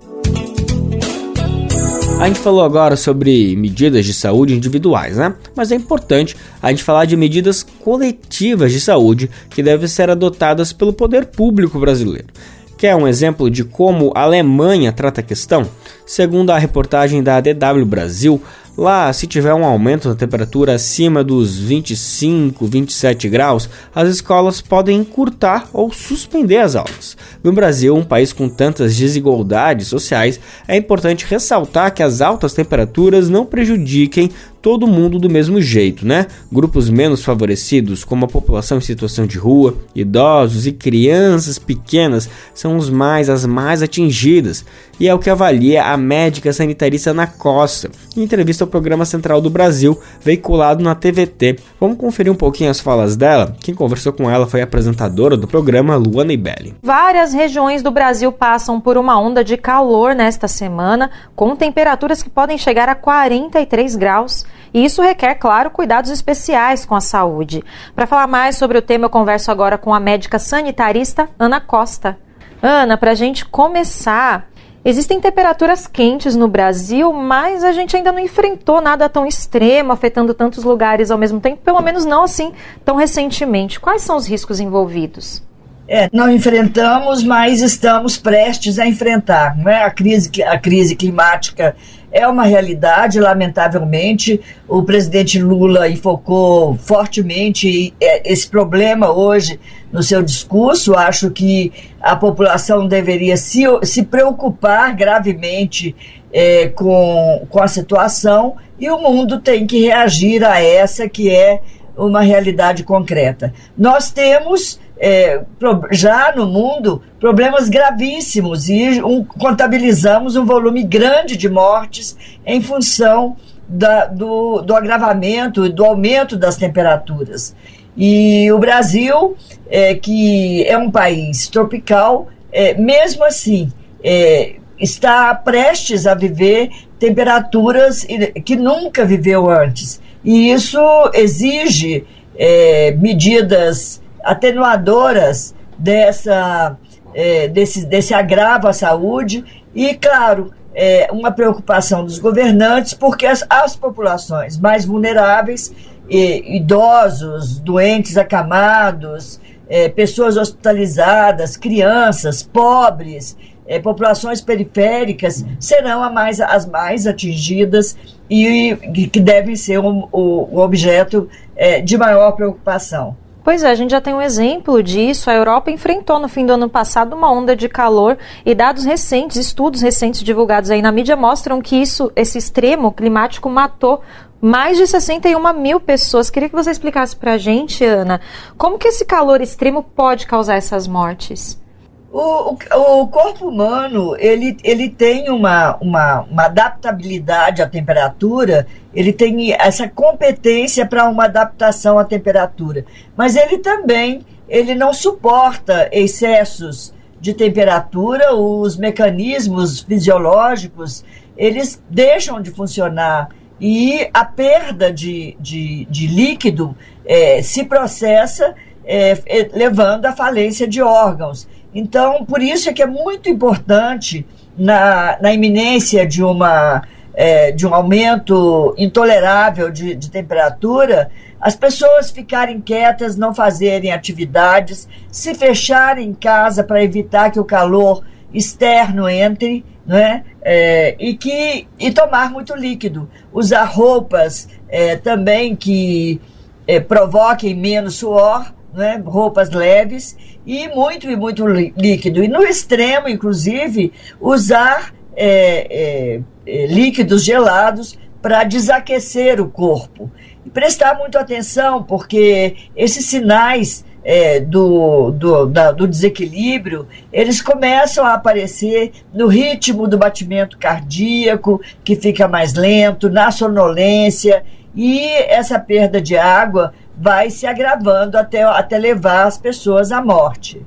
Speaker 1: A gente falou agora sobre medidas de saúde individuais, né? Mas é importante a gente falar de medidas coletivas de saúde que devem ser adotadas pelo poder público brasileiro. Quer um exemplo de como a Alemanha trata a questão? Segundo a reportagem da DW Brasil, Lá, se tiver um aumento da temperatura acima dos 25, 27 graus, as escolas podem encurtar ou suspender as aulas. No Brasil, um país com tantas desigualdades sociais, é importante ressaltar que as altas temperaturas não prejudiquem todo mundo do mesmo jeito, né? Grupos menos favorecidos, como a população em situação de rua, idosos e crianças pequenas, são os mais as mais atingidas, e é o que avalia a médica sanitarista Ana Costa, em entrevista ao programa Central do Brasil, veiculado na TVT. Vamos conferir um pouquinho as falas dela. Quem conversou com ela foi a apresentadora do programa, Luana Ibelli.
Speaker 7: Várias regiões do Brasil passam por uma onda de calor nesta semana, com temperaturas que podem chegar a 43 graus. E isso requer, claro, cuidados especiais com a saúde. Para falar mais sobre o tema, eu converso agora com a médica sanitarista Ana Costa. Ana, para a gente começar, Existem temperaturas quentes no Brasil, mas a gente ainda não enfrentou nada tão extremo, afetando tantos lugares ao mesmo tempo, pelo menos não assim tão recentemente. Quais são os riscos envolvidos?
Speaker 8: É, não enfrentamos, mas estamos prestes a enfrentar. Não é? a, crise, a crise climática é uma realidade, lamentavelmente. O presidente Lula enfocou fortemente é, esse problema hoje no seu discurso. Acho que a população deveria se, se preocupar gravemente é, com, com a situação e o mundo tem que reagir a essa que é uma realidade concreta. Nós temos é, já no mundo problemas gravíssimos e um, contabilizamos um volume grande de mortes em função da, do, do agravamento e do aumento das temperaturas. E o Brasil, é, que é um país tropical, é, mesmo assim, é, está prestes a viver temperaturas que nunca viveu antes. E isso exige é, medidas atenuadoras dessa, é, desse, desse agravo à saúde e, claro, é, uma preocupação dos governantes, porque as, as populações mais vulneráveis, idosos, doentes acamados, é, pessoas hospitalizadas, crianças, pobres, é, populações periféricas serão mais, as mais atingidas e, e que devem ser um, o, o objeto é, de maior preocupação.
Speaker 7: Pois é, a gente já tem um exemplo disso. A Europa enfrentou no fim do ano passado uma onda de calor e dados recentes, estudos recentes divulgados aí na mídia mostram que isso, esse extremo climático matou mais de 61 mil pessoas. Queria que você explicasse para a gente, Ana, como que esse calor extremo pode causar essas mortes?
Speaker 8: O, o, o, corpo humano ele, ele tem uma, uma, uma adaptabilidade à temperatura, ele tem essa competência para uma adaptação à temperatura, mas ele também ele não suporta excessos de temperatura, os mecanismos fisiológicos eles deixam de funcionar e a perda de, de, de líquido é, se processa é, levando à falência de órgãos. Então, por isso é que é muito importante, na, na iminência de, uma, é, de um aumento intolerável de, de temperatura, as pessoas ficarem quietas, não fazerem atividades, se fecharem em casa para evitar que o calor externo entre, né? É, e que e tomar muito líquido, usar roupas é, também que é, provoquem menos suor, né? roupas leves e muito e muito líquido. E no extremo, inclusive, usar é, é, é, líquidos gelados para desaquecer o corpo. E prestar muito atenção, porque esses sinais é, do, do, da, do desequilíbrio, eles começam a aparecer no ritmo do batimento cardíaco, que fica mais lento, na sonolência, e essa perda de água vai se agravando até, até levar as pessoas à morte.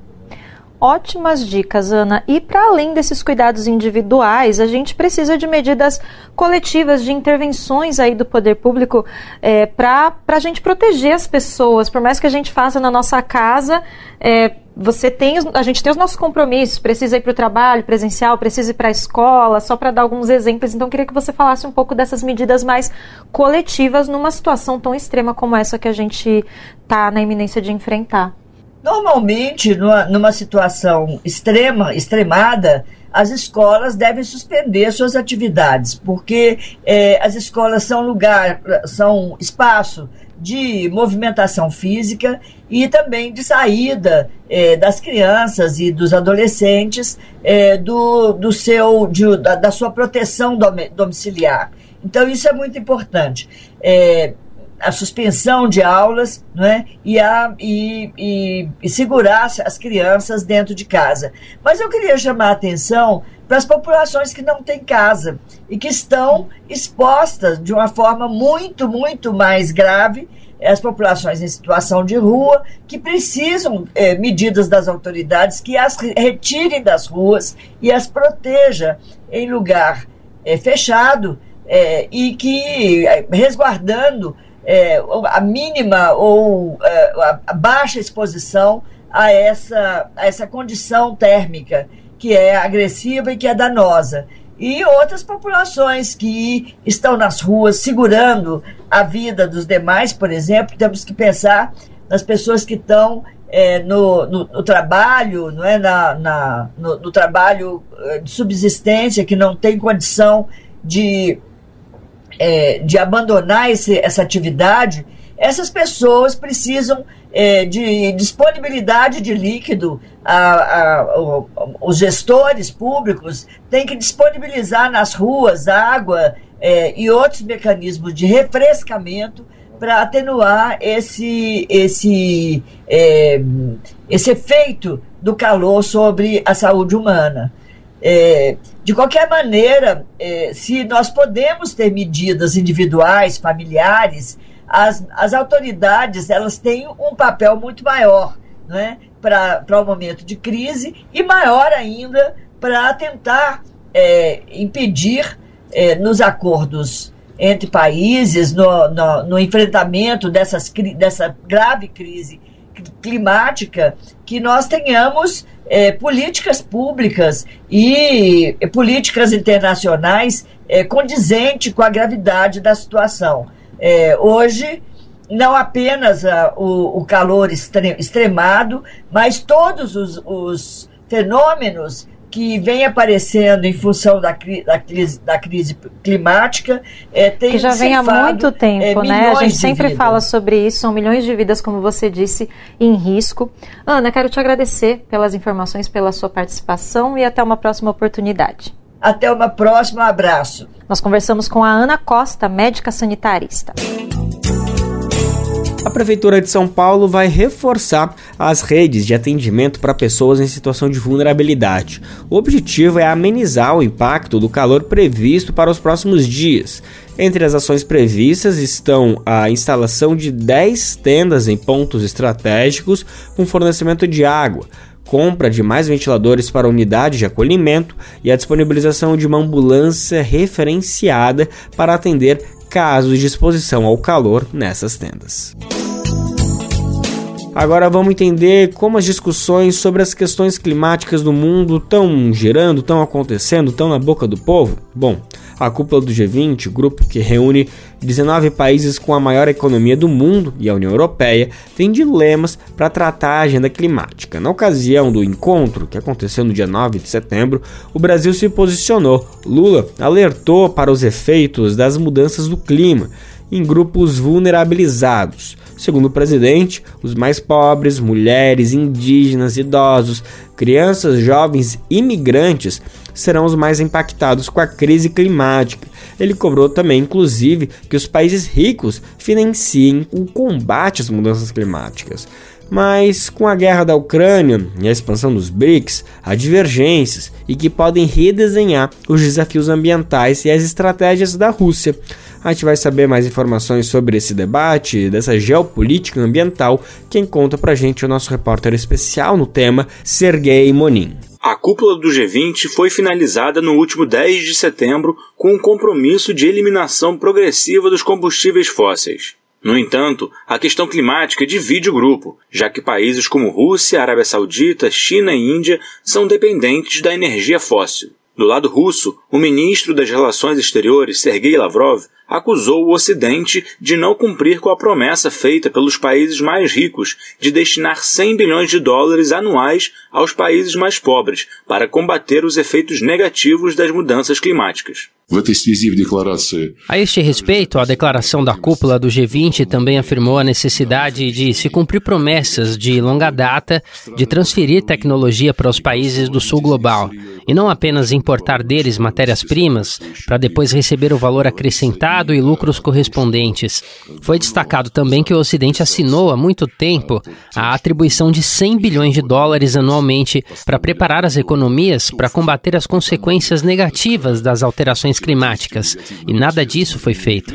Speaker 7: Ótimas dicas, Ana. E para além desses cuidados individuais, a gente precisa de medidas coletivas, de intervenções aí do poder público é, para a gente proteger as pessoas. Por mais que a gente faça na nossa casa, é, você tem, a gente tem os nossos compromissos, precisa ir para o trabalho presencial, precisa ir para a escola, só para dar alguns exemplos. Então, queria que você falasse um pouco dessas medidas mais coletivas numa situação tão extrema como essa que a gente está na iminência de enfrentar.
Speaker 8: Normalmente, numa, numa situação extrema, extremada, as escolas devem suspender suas atividades, porque é, as escolas são lugar, são espaço de movimentação física e também de saída é, das crianças e dos adolescentes é, do, do seu, de, da, da, sua proteção domiciliar. Então, isso é muito importante. É, a suspensão de aulas né, e, a, e, e, e segurar as crianças dentro de casa. Mas eu queria chamar a atenção para as populações que não têm casa e que estão expostas de uma forma muito, muito mais grave as populações em situação de rua, que precisam é, medidas das autoridades que as retirem das ruas e as proteja em lugar é, fechado é, e que, resguardando a mínima ou a baixa exposição a essa, a essa condição térmica que é agressiva e que é danosa. E outras populações que estão nas ruas segurando a vida dos demais, por exemplo, temos que pensar nas pessoas que estão é, no, no, no, trabalho, não é, na, na no, no, trabalho é, de subsistência, que não tem condição de, é, de abandonar esse, essa atividade, essas pessoas precisam é, de disponibilidade de líquido, a, a, os gestores públicos têm que disponibilizar nas ruas água é, e outros mecanismos de refrescamento para atenuar esse, esse, é, esse efeito do calor sobre a saúde humana. É, de qualquer maneira, é, se nós podemos ter medidas individuais, familiares, as, as autoridades elas têm um papel muito maior né, para o momento de crise e maior ainda para tentar é, impedir é, nos acordos entre países, no, no, no enfrentamento dessas, dessa grave crise climática, que nós tenhamos é, políticas públicas e políticas internacionais é, condizente com a gravidade da situação. É, hoje, não apenas uh, o, o, calor extre extremado, mas todos os, os, fenômenos que vem aparecendo em função da, cri da, crise, da crise climática
Speaker 7: é, tem que já vem há muito tempo, é, né? A gente sempre fala sobre isso, são milhões de vidas, como você disse, em risco. Ana, quero te agradecer pelas informações, pela sua participação e até uma próxima oportunidade.
Speaker 8: Até uma próxima, abraço.
Speaker 7: Nós conversamos com a Ana Costa, médica sanitarista.
Speaker 1: A Prefeitura de São Paulo vai reforçar as redes de atendimento para pessoas em situação de vulnerabilidade. O objetivo é amenizar o impacto do calor previsto para os próximos dias. Entre as ações previstas estão a instalação de 10 tendas em pontos estratégicos com fornecimento de água compra de mais ventiladores para unidade de acolhimento e a disponibilização de uma ambulância referenciada para atender casos de exposição ao calor nessas tendas. Agora vamos entender como as discussões sobre as questões climáticas do mundo estão gerando, estão acontecendo, estão na boca do povo. Bom, a cúpula do G20, grupo que reúne 19 países com a maior economia do mundo e a União Europeia, tem dilemas para tratar a agenda climática. Na ocasião do encontro, que aconteceu no dia 9 de setembro, o Brasil se posicionou. Lula alertou para os efeitos das mudanças do clima em grupos vulnerabilizados. Segundo o presidente, os mais pobres, mulheres, indígenas, idosos, crianças, jovens, imigrantes serão os mais impactados com a crise climática. Ele cobrou também, inclusive, que os países ricos financiem o combate às mudanças climáticas. Mas com a guerra da Ucrânia e a expansão dos BRICS, há divergências e que podem redesenhar os desafios ambientais e as estratégias da Rússia. A gente vai saber mais informações sobre esse debate, dessa geopolítica ambiental. Quem conta pra gente é o nosso repórter especial no tema, Sergei Monin.
Speaker 9: A cúpula do G20 foi finalizada no último 10 de setembro com um compromisso de eliminação progressiva dos combustíveis fósseis. No entanto, a questão climática divide o grupo, já que países como Rússia, Arábia Saudita, China e Índia são dependentes da energia fóssil. Do lado russo, o ministro das Relações Exteriores, Sergei Lavrov, acusou o Ocidente de não cumprir com a promessa feita pelos países mais ricos de destinar 100 bilhões de dólares anuais aos países mais pobres para combater os efeitos negativos das mudanças climáticas.
Speaker 4: A este respeito, a declaração da cúpula do G20 também afirmou a necessidade de se cumprir promessas de longa data de transferir tecnologia para os países do sul global e não apenas importar deles matérias-primas para depois receber o valor acrescentado e lucros correspondentes. Foi destacado também que o Ocidente assinou há muito tempo a atribuição de 100 bilhões de dólares anualmente para preparar as economias para combater as consequências negativas das alterações climáticas, e nada disso foi feito.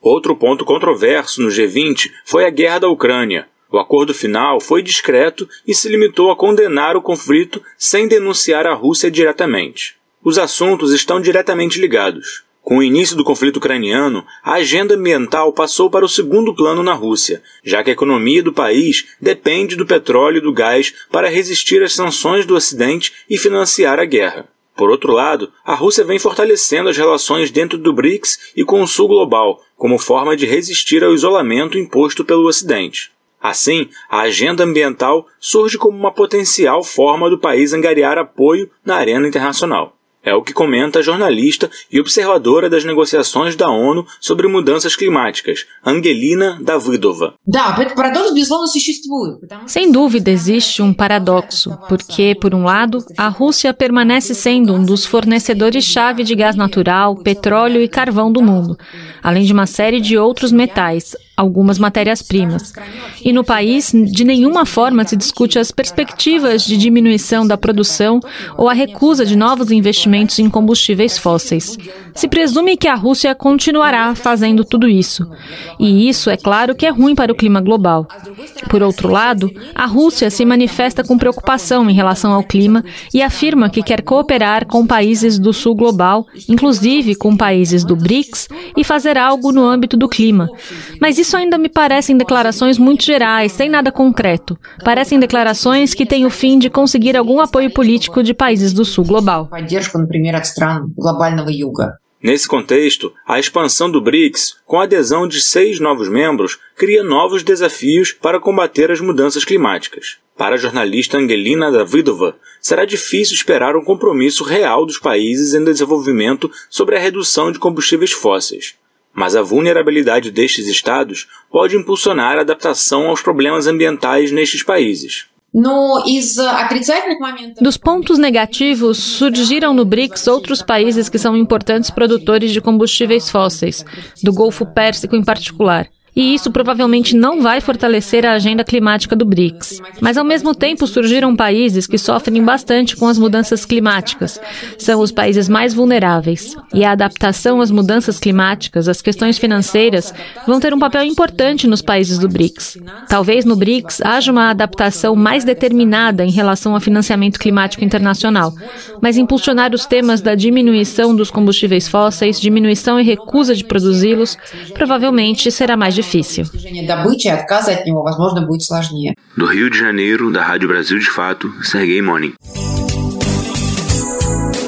Speaker 9: Outro ponto controverso no G20 foi a guerra da Ucrânia. O acordo final foi discreto e se limitou a condenar o conflito sem denunciar a Rússia diretamente. Os assuntos estão diretamente ligados. Com o início do conflito ucraniano, a agenda ambiental passou para o segundo plano na Rússia, já que a economia do país depende do petróleo e do gás para resistir às sanções do Ocidente e financiar a guerra. Por outro lado, a Rússia vem fortalecendo as relações dentro do BRICS e com o Sul global, como forma de resistir ao isolamento imposto pelo Ocidente. Assim, a agenda ambiental surge como uma potencial forma do país angariar apoio na arena internacional. É o que comenta a jornalista e observadora das negociações da ONU sobre mudanças climáticas, Angelina Davidova.
Speaker 10: Sem dúvida existe um paradoxo, porque, por um lado, a Rússia permanece sendo um dos fornecedores-chave de gás natural, petróleo e carvão do mundo, além de uma série de outros metais, algumas matérias-primas. E no país, de nenhuma forma se discute as perspectivas de diminuição da produção ou a recusa de novos investimentos em combustíveis fósseis. Se presume que a Rússia continuará fazendo tudo isso. E isso, é claro, que é ruim para o clima global. Por outro lado, a Rússia se manifesta com preocupação em relação ao clima e afirma que quer cooperar com países do sul global, inclusive com países do BRICS, e fazer algo no âmbito do clima. Mas isso ainda me parecem declarações muito gerais, sem nada concreto. Parecem declarações que têm o fim de conseguir algum apoio político de países do sul global.
Speaker 9: Nesse contexto, a expansão do BRICS, com a adesão de seis novos membros, cria novos desafios para combater as mudanças climáticas. Para a jornalista Angelina Davidova, será difícil esperar um compromisso real dos países em desenvolvimento sobre a redução de combustíveis fósseis. Mas a vulnerabilidade destes estados pode impulsionar a adaptação aos problemas ambientais nestes países.
Speaker 10: Dos pontos negativos, surgiram no BRICS outros países que são importantes produtores de combustíveis fósseis, do Golfo Pérsico em particular e isso provavelmente não vai fortalecer a agenda climática do BRICS. Mas, ao mesmo tempo, surgiram países que sofrem bastante com as mudanças climáticas. São os países mais vulneráveis. E a adaptação às mudanças climáticas, as questões financeiras, vão ter um papel importante nos países do BRICS. Talvez no BRICS haja uma adaptação mais determinada em relação ao financiamento climático internacional, mas impulsionar os temas da diminuição dos combustíveis fósseis, diminuição e recusa de produzi-los, provavelmente será mais difícil.
Speaker 9: Do Rio de Janeiro, da Rádio Brasil de Fato, Sergei Monin.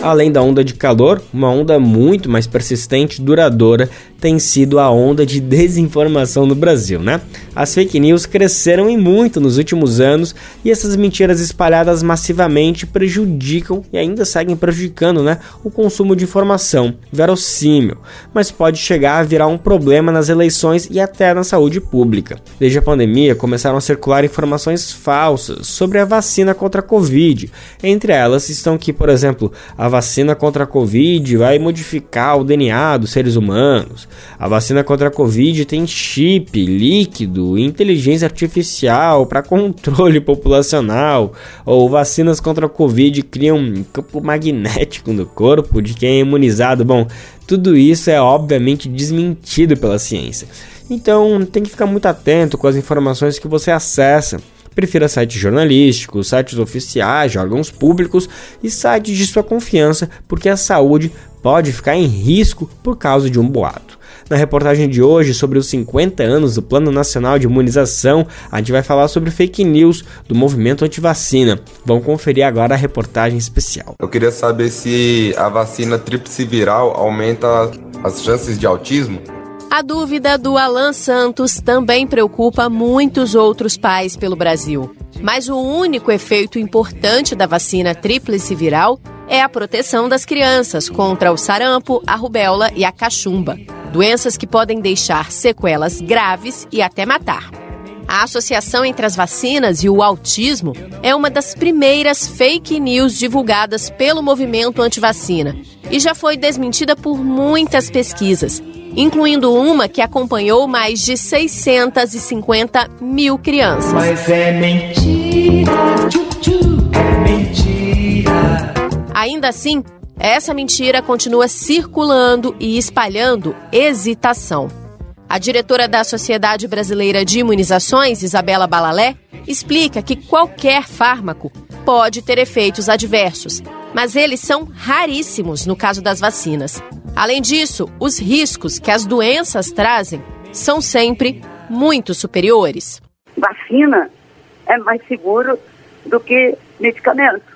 Speaker 1: Além da onda de calor, uma onda muito mais persistente e duradoura tem sido a onda de desinformação no Brasil, né? As fake news cresceram em muito nos últimos anos e essas mentiras espalhadas massivamente prejudicam e ainda seguem prejudicando, né, o consumo de informação verossímil, mas pode chegar a virar um problema nas eleições e até na saúde pública. Desde a pandemia começaram a circular informações falsas sobre a vacina contra a Covid. Entre elas estão que, por exemplo, a vacina contra a Covid vai modificar o DNA dos seres humanos. A vacina contra a Covid tem chip, líquido, inteligência artificial para controle *laughs* populacional. Ou vacinas contra a Covid criam um campo magnético no corpo de quem é imunizado. Bom, tudo isso é obviamente desmentido pela ciência. Então tem que ficar muito atento com as informações que você acessa. Prefira sites jornalísticos, sites oficiais órgãos públicos e sites de sua confiança, porque a saúde pode ficar em risco por causa de um boato. Na reportagem de hoje, sobre os 50 anos do Plano Nacional de Imunização, a gente vai falar sobre fake news do movimento antivacina. Vamos conferir agora a reportagem especial.
Speaker 11: Eu queria saber se a vacina tríplice viral aumenta as chances de autismo.
Speaker 12: A dúvida do Alan Santos também preocupa muitos outros pais pelo Brasil. Mas o único efeito importante da vacina tríplice viral é a proteção das crianças contra o sarampo, a rubéola e a cachumba, doenças que podem deixar sequelas graves e até matar. A associação entre as vacinas e o autismo é uma das primeiras fake news divulgadas pelo movimento antivacina e já foi desmentida por muitas pesquisas, incluindo uma que acompanhou mais de 650 mil crianças. Mas é mentira, tchu, tchu, é mentira. Ainda assim, essa mentira continua circulando e espalhando hesitação. A diretora da Sociedade Brasileira de Imunizações, Isabela Balalé, explica que qualquer fármaco pode ter efeitos adversos, mas eles são raríssimos no caso das vacinas. Além disso, os riscos que as doenças trazem são sempre muito superiores.
Speaker 13: Vacina é mais seguro do que medicamento.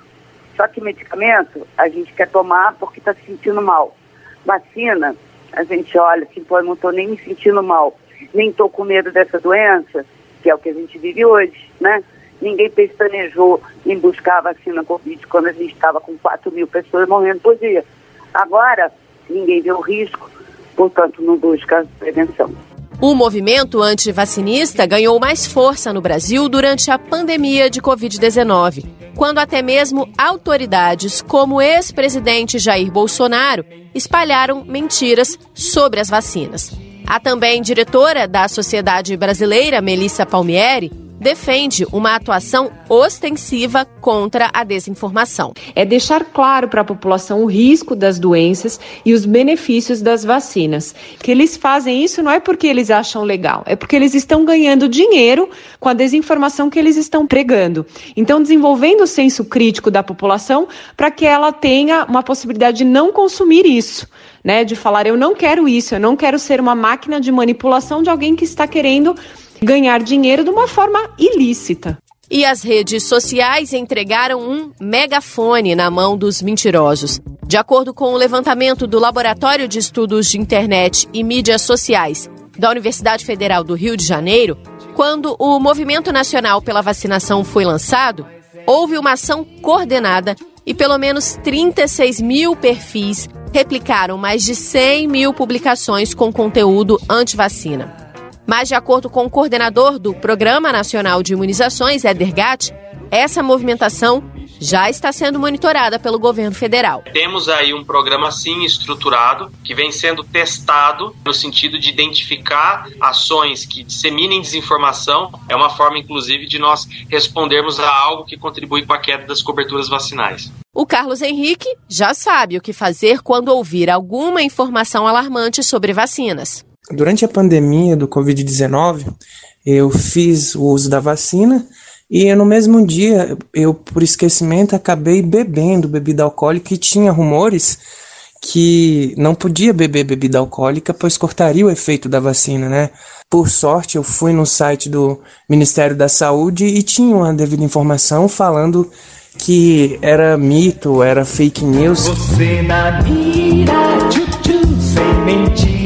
Speaker 13: Só que medicamento a gente quer tomar porque está se sentindo mal. Vacina, a gente olha assim, pô, eu não estou nem me sentindo mal, nem estou com medo dessa doença, que é o que a gente vive hoje, né? Ninguém pestanejou em buscar a vacina Covid quando a gente estava com 4 mil pessoas morrendo por dia. Agora, ninguém vê o risco, portanto, não busca prevenção.
Speaker 12: O movimento antivacinista ganhou mais força no Brasil durante a pandemia de Covid-19, quando até mesmo autoridades como o ex-presidente Jair Bolsonaro espalharam mentiras sobre as vacinas. A também diretora da Sociedade Brasileira, Melissa Palmieri, defende uma atuação ostensiva contra a desinformação.
Speaker 14: É deixar claro para a população o risco das doenças e os benefícios das vacinas. Que eles fazem isso não é porque eles acham legal, é porque eles estão ganhando dinheiro com a desinformação que eles estão pregando. Então, desenvolvendo o senso crítico da população para que ela tenha uma possibilidade de não consumir isso. Né, de falar, eu não quero isso, eu não quero ser uma máquina de manipulação de alguém que está querendo ganhar dinheiro de uma forma ilícita.
Speaker 12: E as redes sociais entregaram um megafone na mão dos mentirosos. De acordo com o levantamento do Laboratório de Estudos de Internet e Mídias Sociais da Universidade Federal do Rio de Janeiro, quando o Movimento Nacional pela Vacinação foi lançado, houve uma ação coordenada e pelo menos 36 mil perfis replicaram mais de 100 mil publicações com conteúdo anti-vacina. Mas, de acordo com o coordenador do Programa Nacional de Imunizações, Eder Gatti, essa movimentação já está sendo monitorada pelo governo federal.
Speaker 15: Temos aí um programa sim estruturado que vem sendo testado no sentido de identificar ações que disseminem desinformação. É uma forma, inclusive, de nós respondermos a algo que contribui com a queda das coberturas vacinais.
Speaker 12: O Carlos Henrique já sabe o que fazer quando ouvir alguma informação alarmante sobre vacinas.
Speaker 16: Durante a pandemia do Covid-19, eu fiz o uso da vacina e no mesmo dia, eu, por esquecimento, acabei bebendo bebida alcoólica e tinha rumores que não podia beber bebida alcoólica, pois cortaria o efeito da vacina, né? Por sorte, eu fui no site do Ministério da Saúde e tinha uma devida informação falando que era mito, era fake news. Você na mira, tchu, tchu, sem
Speaker 12: mentira.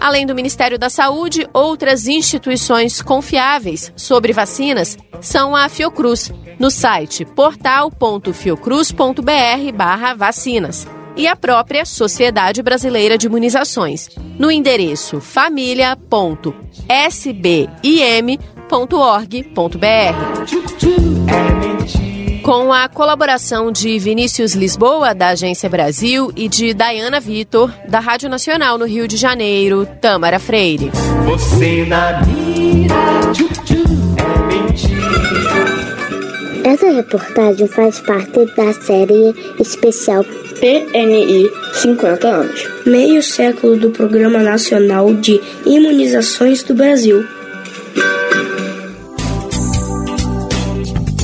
Speaker 12: Além do Ministério da Saúde, outras instituições confiáveis sobre vacinas são a Fiocruz, no site portal.fiocruz.br/vacinas, e a própria Sociedade Brasileira de Imunizações, no endereço família.sbim.org.br. Com a colaboração de Vinícius Lisboa, da Agência Brasil, e de Dayana Vitor, da Rádio Nacional no Rio de Janeiro, Tâmara Freire. Você na mira, tchu, tchu,
Speaker 17: é mentira. Essa reportagem faz parte da série especial
Speaker 18: PNI 50 anos.
Speaker 17: Meio século do Programa Nacional de Imunizações do Brasil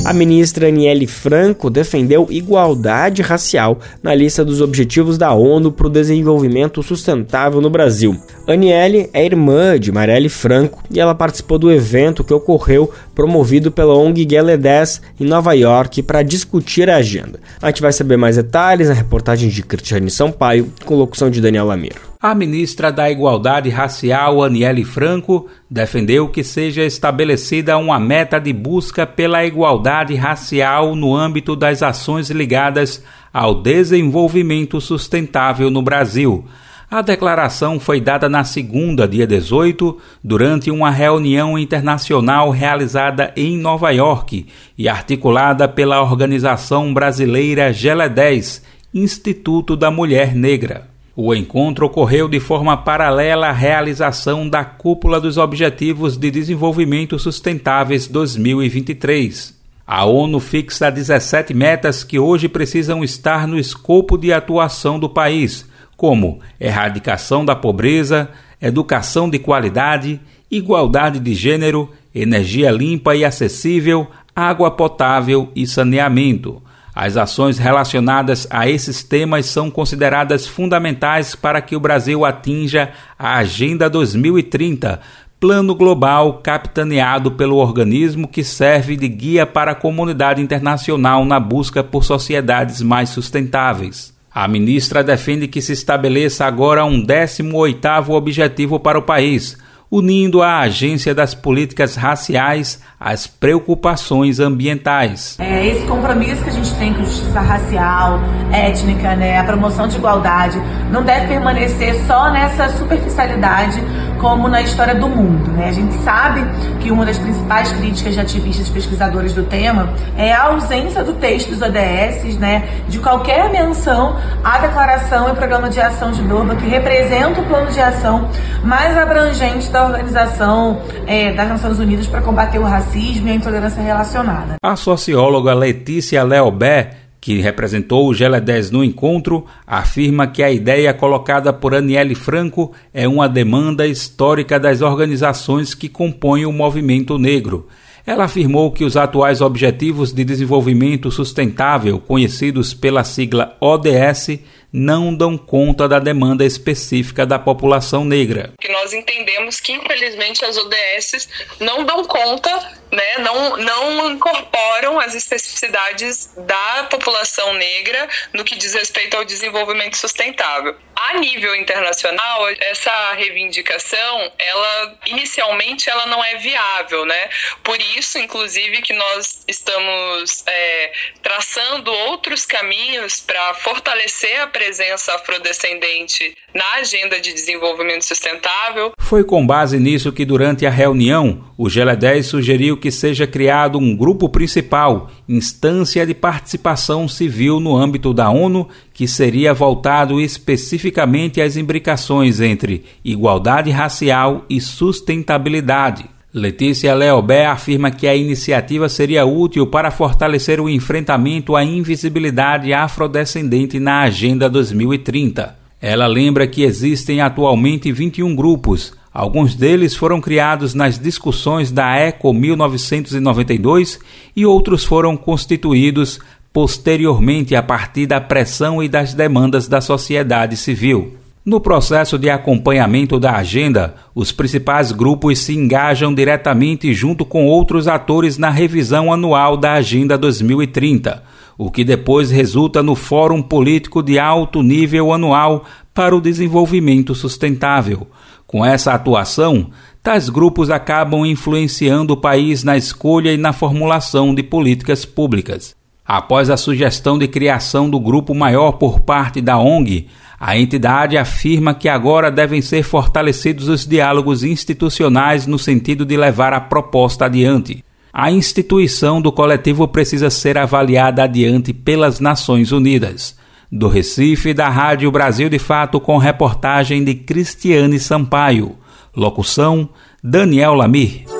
Speaker 1: A ministra Aniele Franco defendeu igualdade racial na lista dos objetivos da ONU para o desenvolvimento sustentável no Brasil. Aniele é irmã de Marielle Franco e ela participou do evento que ocorreu promovido pela ONG Gale 10 em Nova York para discutir a agenda. A gente vai saber mais detalhes na reportagem de Cristiane Sampaio, com locução de Daniel Lamir.
Speaker 19: A ministra da Igualdade Racial, Aniele Franco, defendeu que seja estabelecida uma meta de busca pela igualdade racial no âmbito das ações ligadas ao desenvolvimento sustentável no Brasil. A declaração foi dada na segunda, dia 18, durante uma reunião internacional realizada em Nova York e articulada pela organização brasileira GELE 10, Instituto da Mulher Negra. O encontro ocorreu de forma paralela à realização da Cúpula dos Objetivos de Desenvolvimento Sustentáveis 2023. A ONU fixa 17 metas que hoje precisam estar no escopo de atuação do país, como erradicação da pobreza, educação de qualidade, igualdade de gênero, energia limpa e acessível, água potável e saneamento. As ações relacionadas a esses temas são consideradas fundamentais para que o Brasil atinja a Agenda 2030, plano global capitaneado pelo organismo que serve de guia para a comunidade internacional na busca por sociedades mais sustentáveis. A ministra defende que se estabeleça agora um 18º objetivo para o país, unindo a agência das políticas raciais às preocupações ambientais.
Speaker 20: É esse compromisso que a gente tem com justiça racial, étnica, né, a promoção de igualdade, não deve permanecer só nessa superficialidade como na história do mundo. Né? A gente sabe que uma das principais críticas de ativistas pesquisadores do tema é a ausência do texto dos ODS, né, de qualquer menção à declaração e programa de ação de Durban que representa o plano de ação mais abrangente da Organização é, das Nações Unidas para combater o racismo e a intolerância relacionada.
Speaker 19: A socióloga Letícia Leobé que representou o Gela 10 no encontro, afirma que a ideia colocada por Aniele Franco é uma demanda histórica das organizações que compõem o movimento negro. Ela afirmou que os atuais Objetivos de Desenvolvimento Sustentável, conhecidos pela sigla ODS, não dão conta da demanda específica da população negra.
Speaker 21: Nós entendemos que infelizmente as ODS não dão conta, né, não, não incorporam as especificidades da população negra no que diz respeito ao desenvolvimento sustentável. A nível internacional, essa reivindicação, ela inicialmente ela não é viável, né? Por isso, inclusive, que nós estamos é, traçando outros caminhos para fortalecer a presença afrodescendente na agenda de desenvolvimento sustentável.
Speaker 19: Foi com base nisso que, durante a reunião, o GELA 10 sugeriu que seja criado um grupo principal, instância de participação civil no âmbito da ONU, que seria voltado especificamente às imbricações entre igualdade racial e sustentabilidade. Letícia Leobé afirma que a iniciativa seria útil para fortalecer o enfrentamento à invisibilidade afrodescendente na Agenda 2030. Ela lembra que existem atualmente 21 grupos, alguns deles foram criados nas discussões da ECO 1992 e outros foram constituídos posteriormente a partir da pressão e das demandas da sociedade civil. No processo de acompanhamento da agenda, os principais grupos se engajam diretamente junto com outros atores na revisão anual da Agenda 2030, o que depois resulta no Fórum Político de Alto Nível Anual para o Desenvolvimento Sustentável. Com essa atuação, tais grupos acabam influenciando o país na escolha e na formulação de políticas públicas. Após a sugestão de criação do grupo maior por parte da ONG, a entidade afirma que agora devem ser fortalecidos os diálogos institucionais no sentido de levar a proposta adiante. A instituição do coletivo precisa ser avaliada adiante pelas Nações Unidas. Do Recife, da Rádio Brasil de Fato, com reportagem de Cristiane Sampaio. Locução: Daniel Lamir.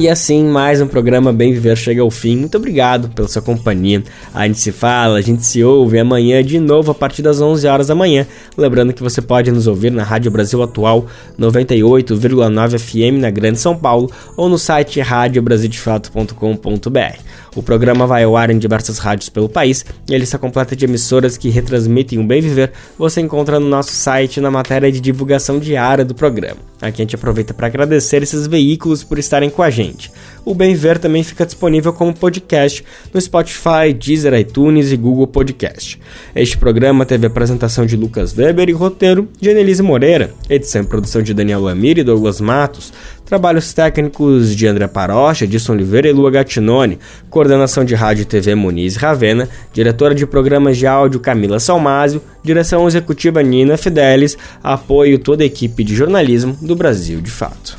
Speaker 1: E assim, mais um programa Bem Viver chega ao fim. Muito obrigado pela sua companhia. A gente se fala, a gente se ouve amanhã de novo a partir das 11 horas da manhã. Lembrando que você pode nos ouvir na Rádio Brasil Atual 98,9 FM na Grande São Paulo ou no site radiobrasildefato.com.br. O programa vai ao ar em diversas rádios pelo país e a lista completa de emissoras que retransmitem o Bem Viver você encontra no nosso site na matéria de divulgação diária do programa. Aqui a gente aproveita para agradecer esses veículos por estarem com a gente. O Bem Ver também fica disponível como podcast no Spotify, Deezer, iTunes e Google Podcast. Este programa teve apresentação de Lucas Weber e roteiro de Anelise Moreira, edição e produção de Daniel Lamir e Douglas Matos, trabalhos técnicos de André Parocha, Edson Oliveira e Lua Gattinone, coordenação de rádio e TV Muniz Ravena, diretora de programas de áudio Camila Salmásio, direção executiva Nina Fidelis, apoio toda a equipe de jornalismo do Brasil de Fato.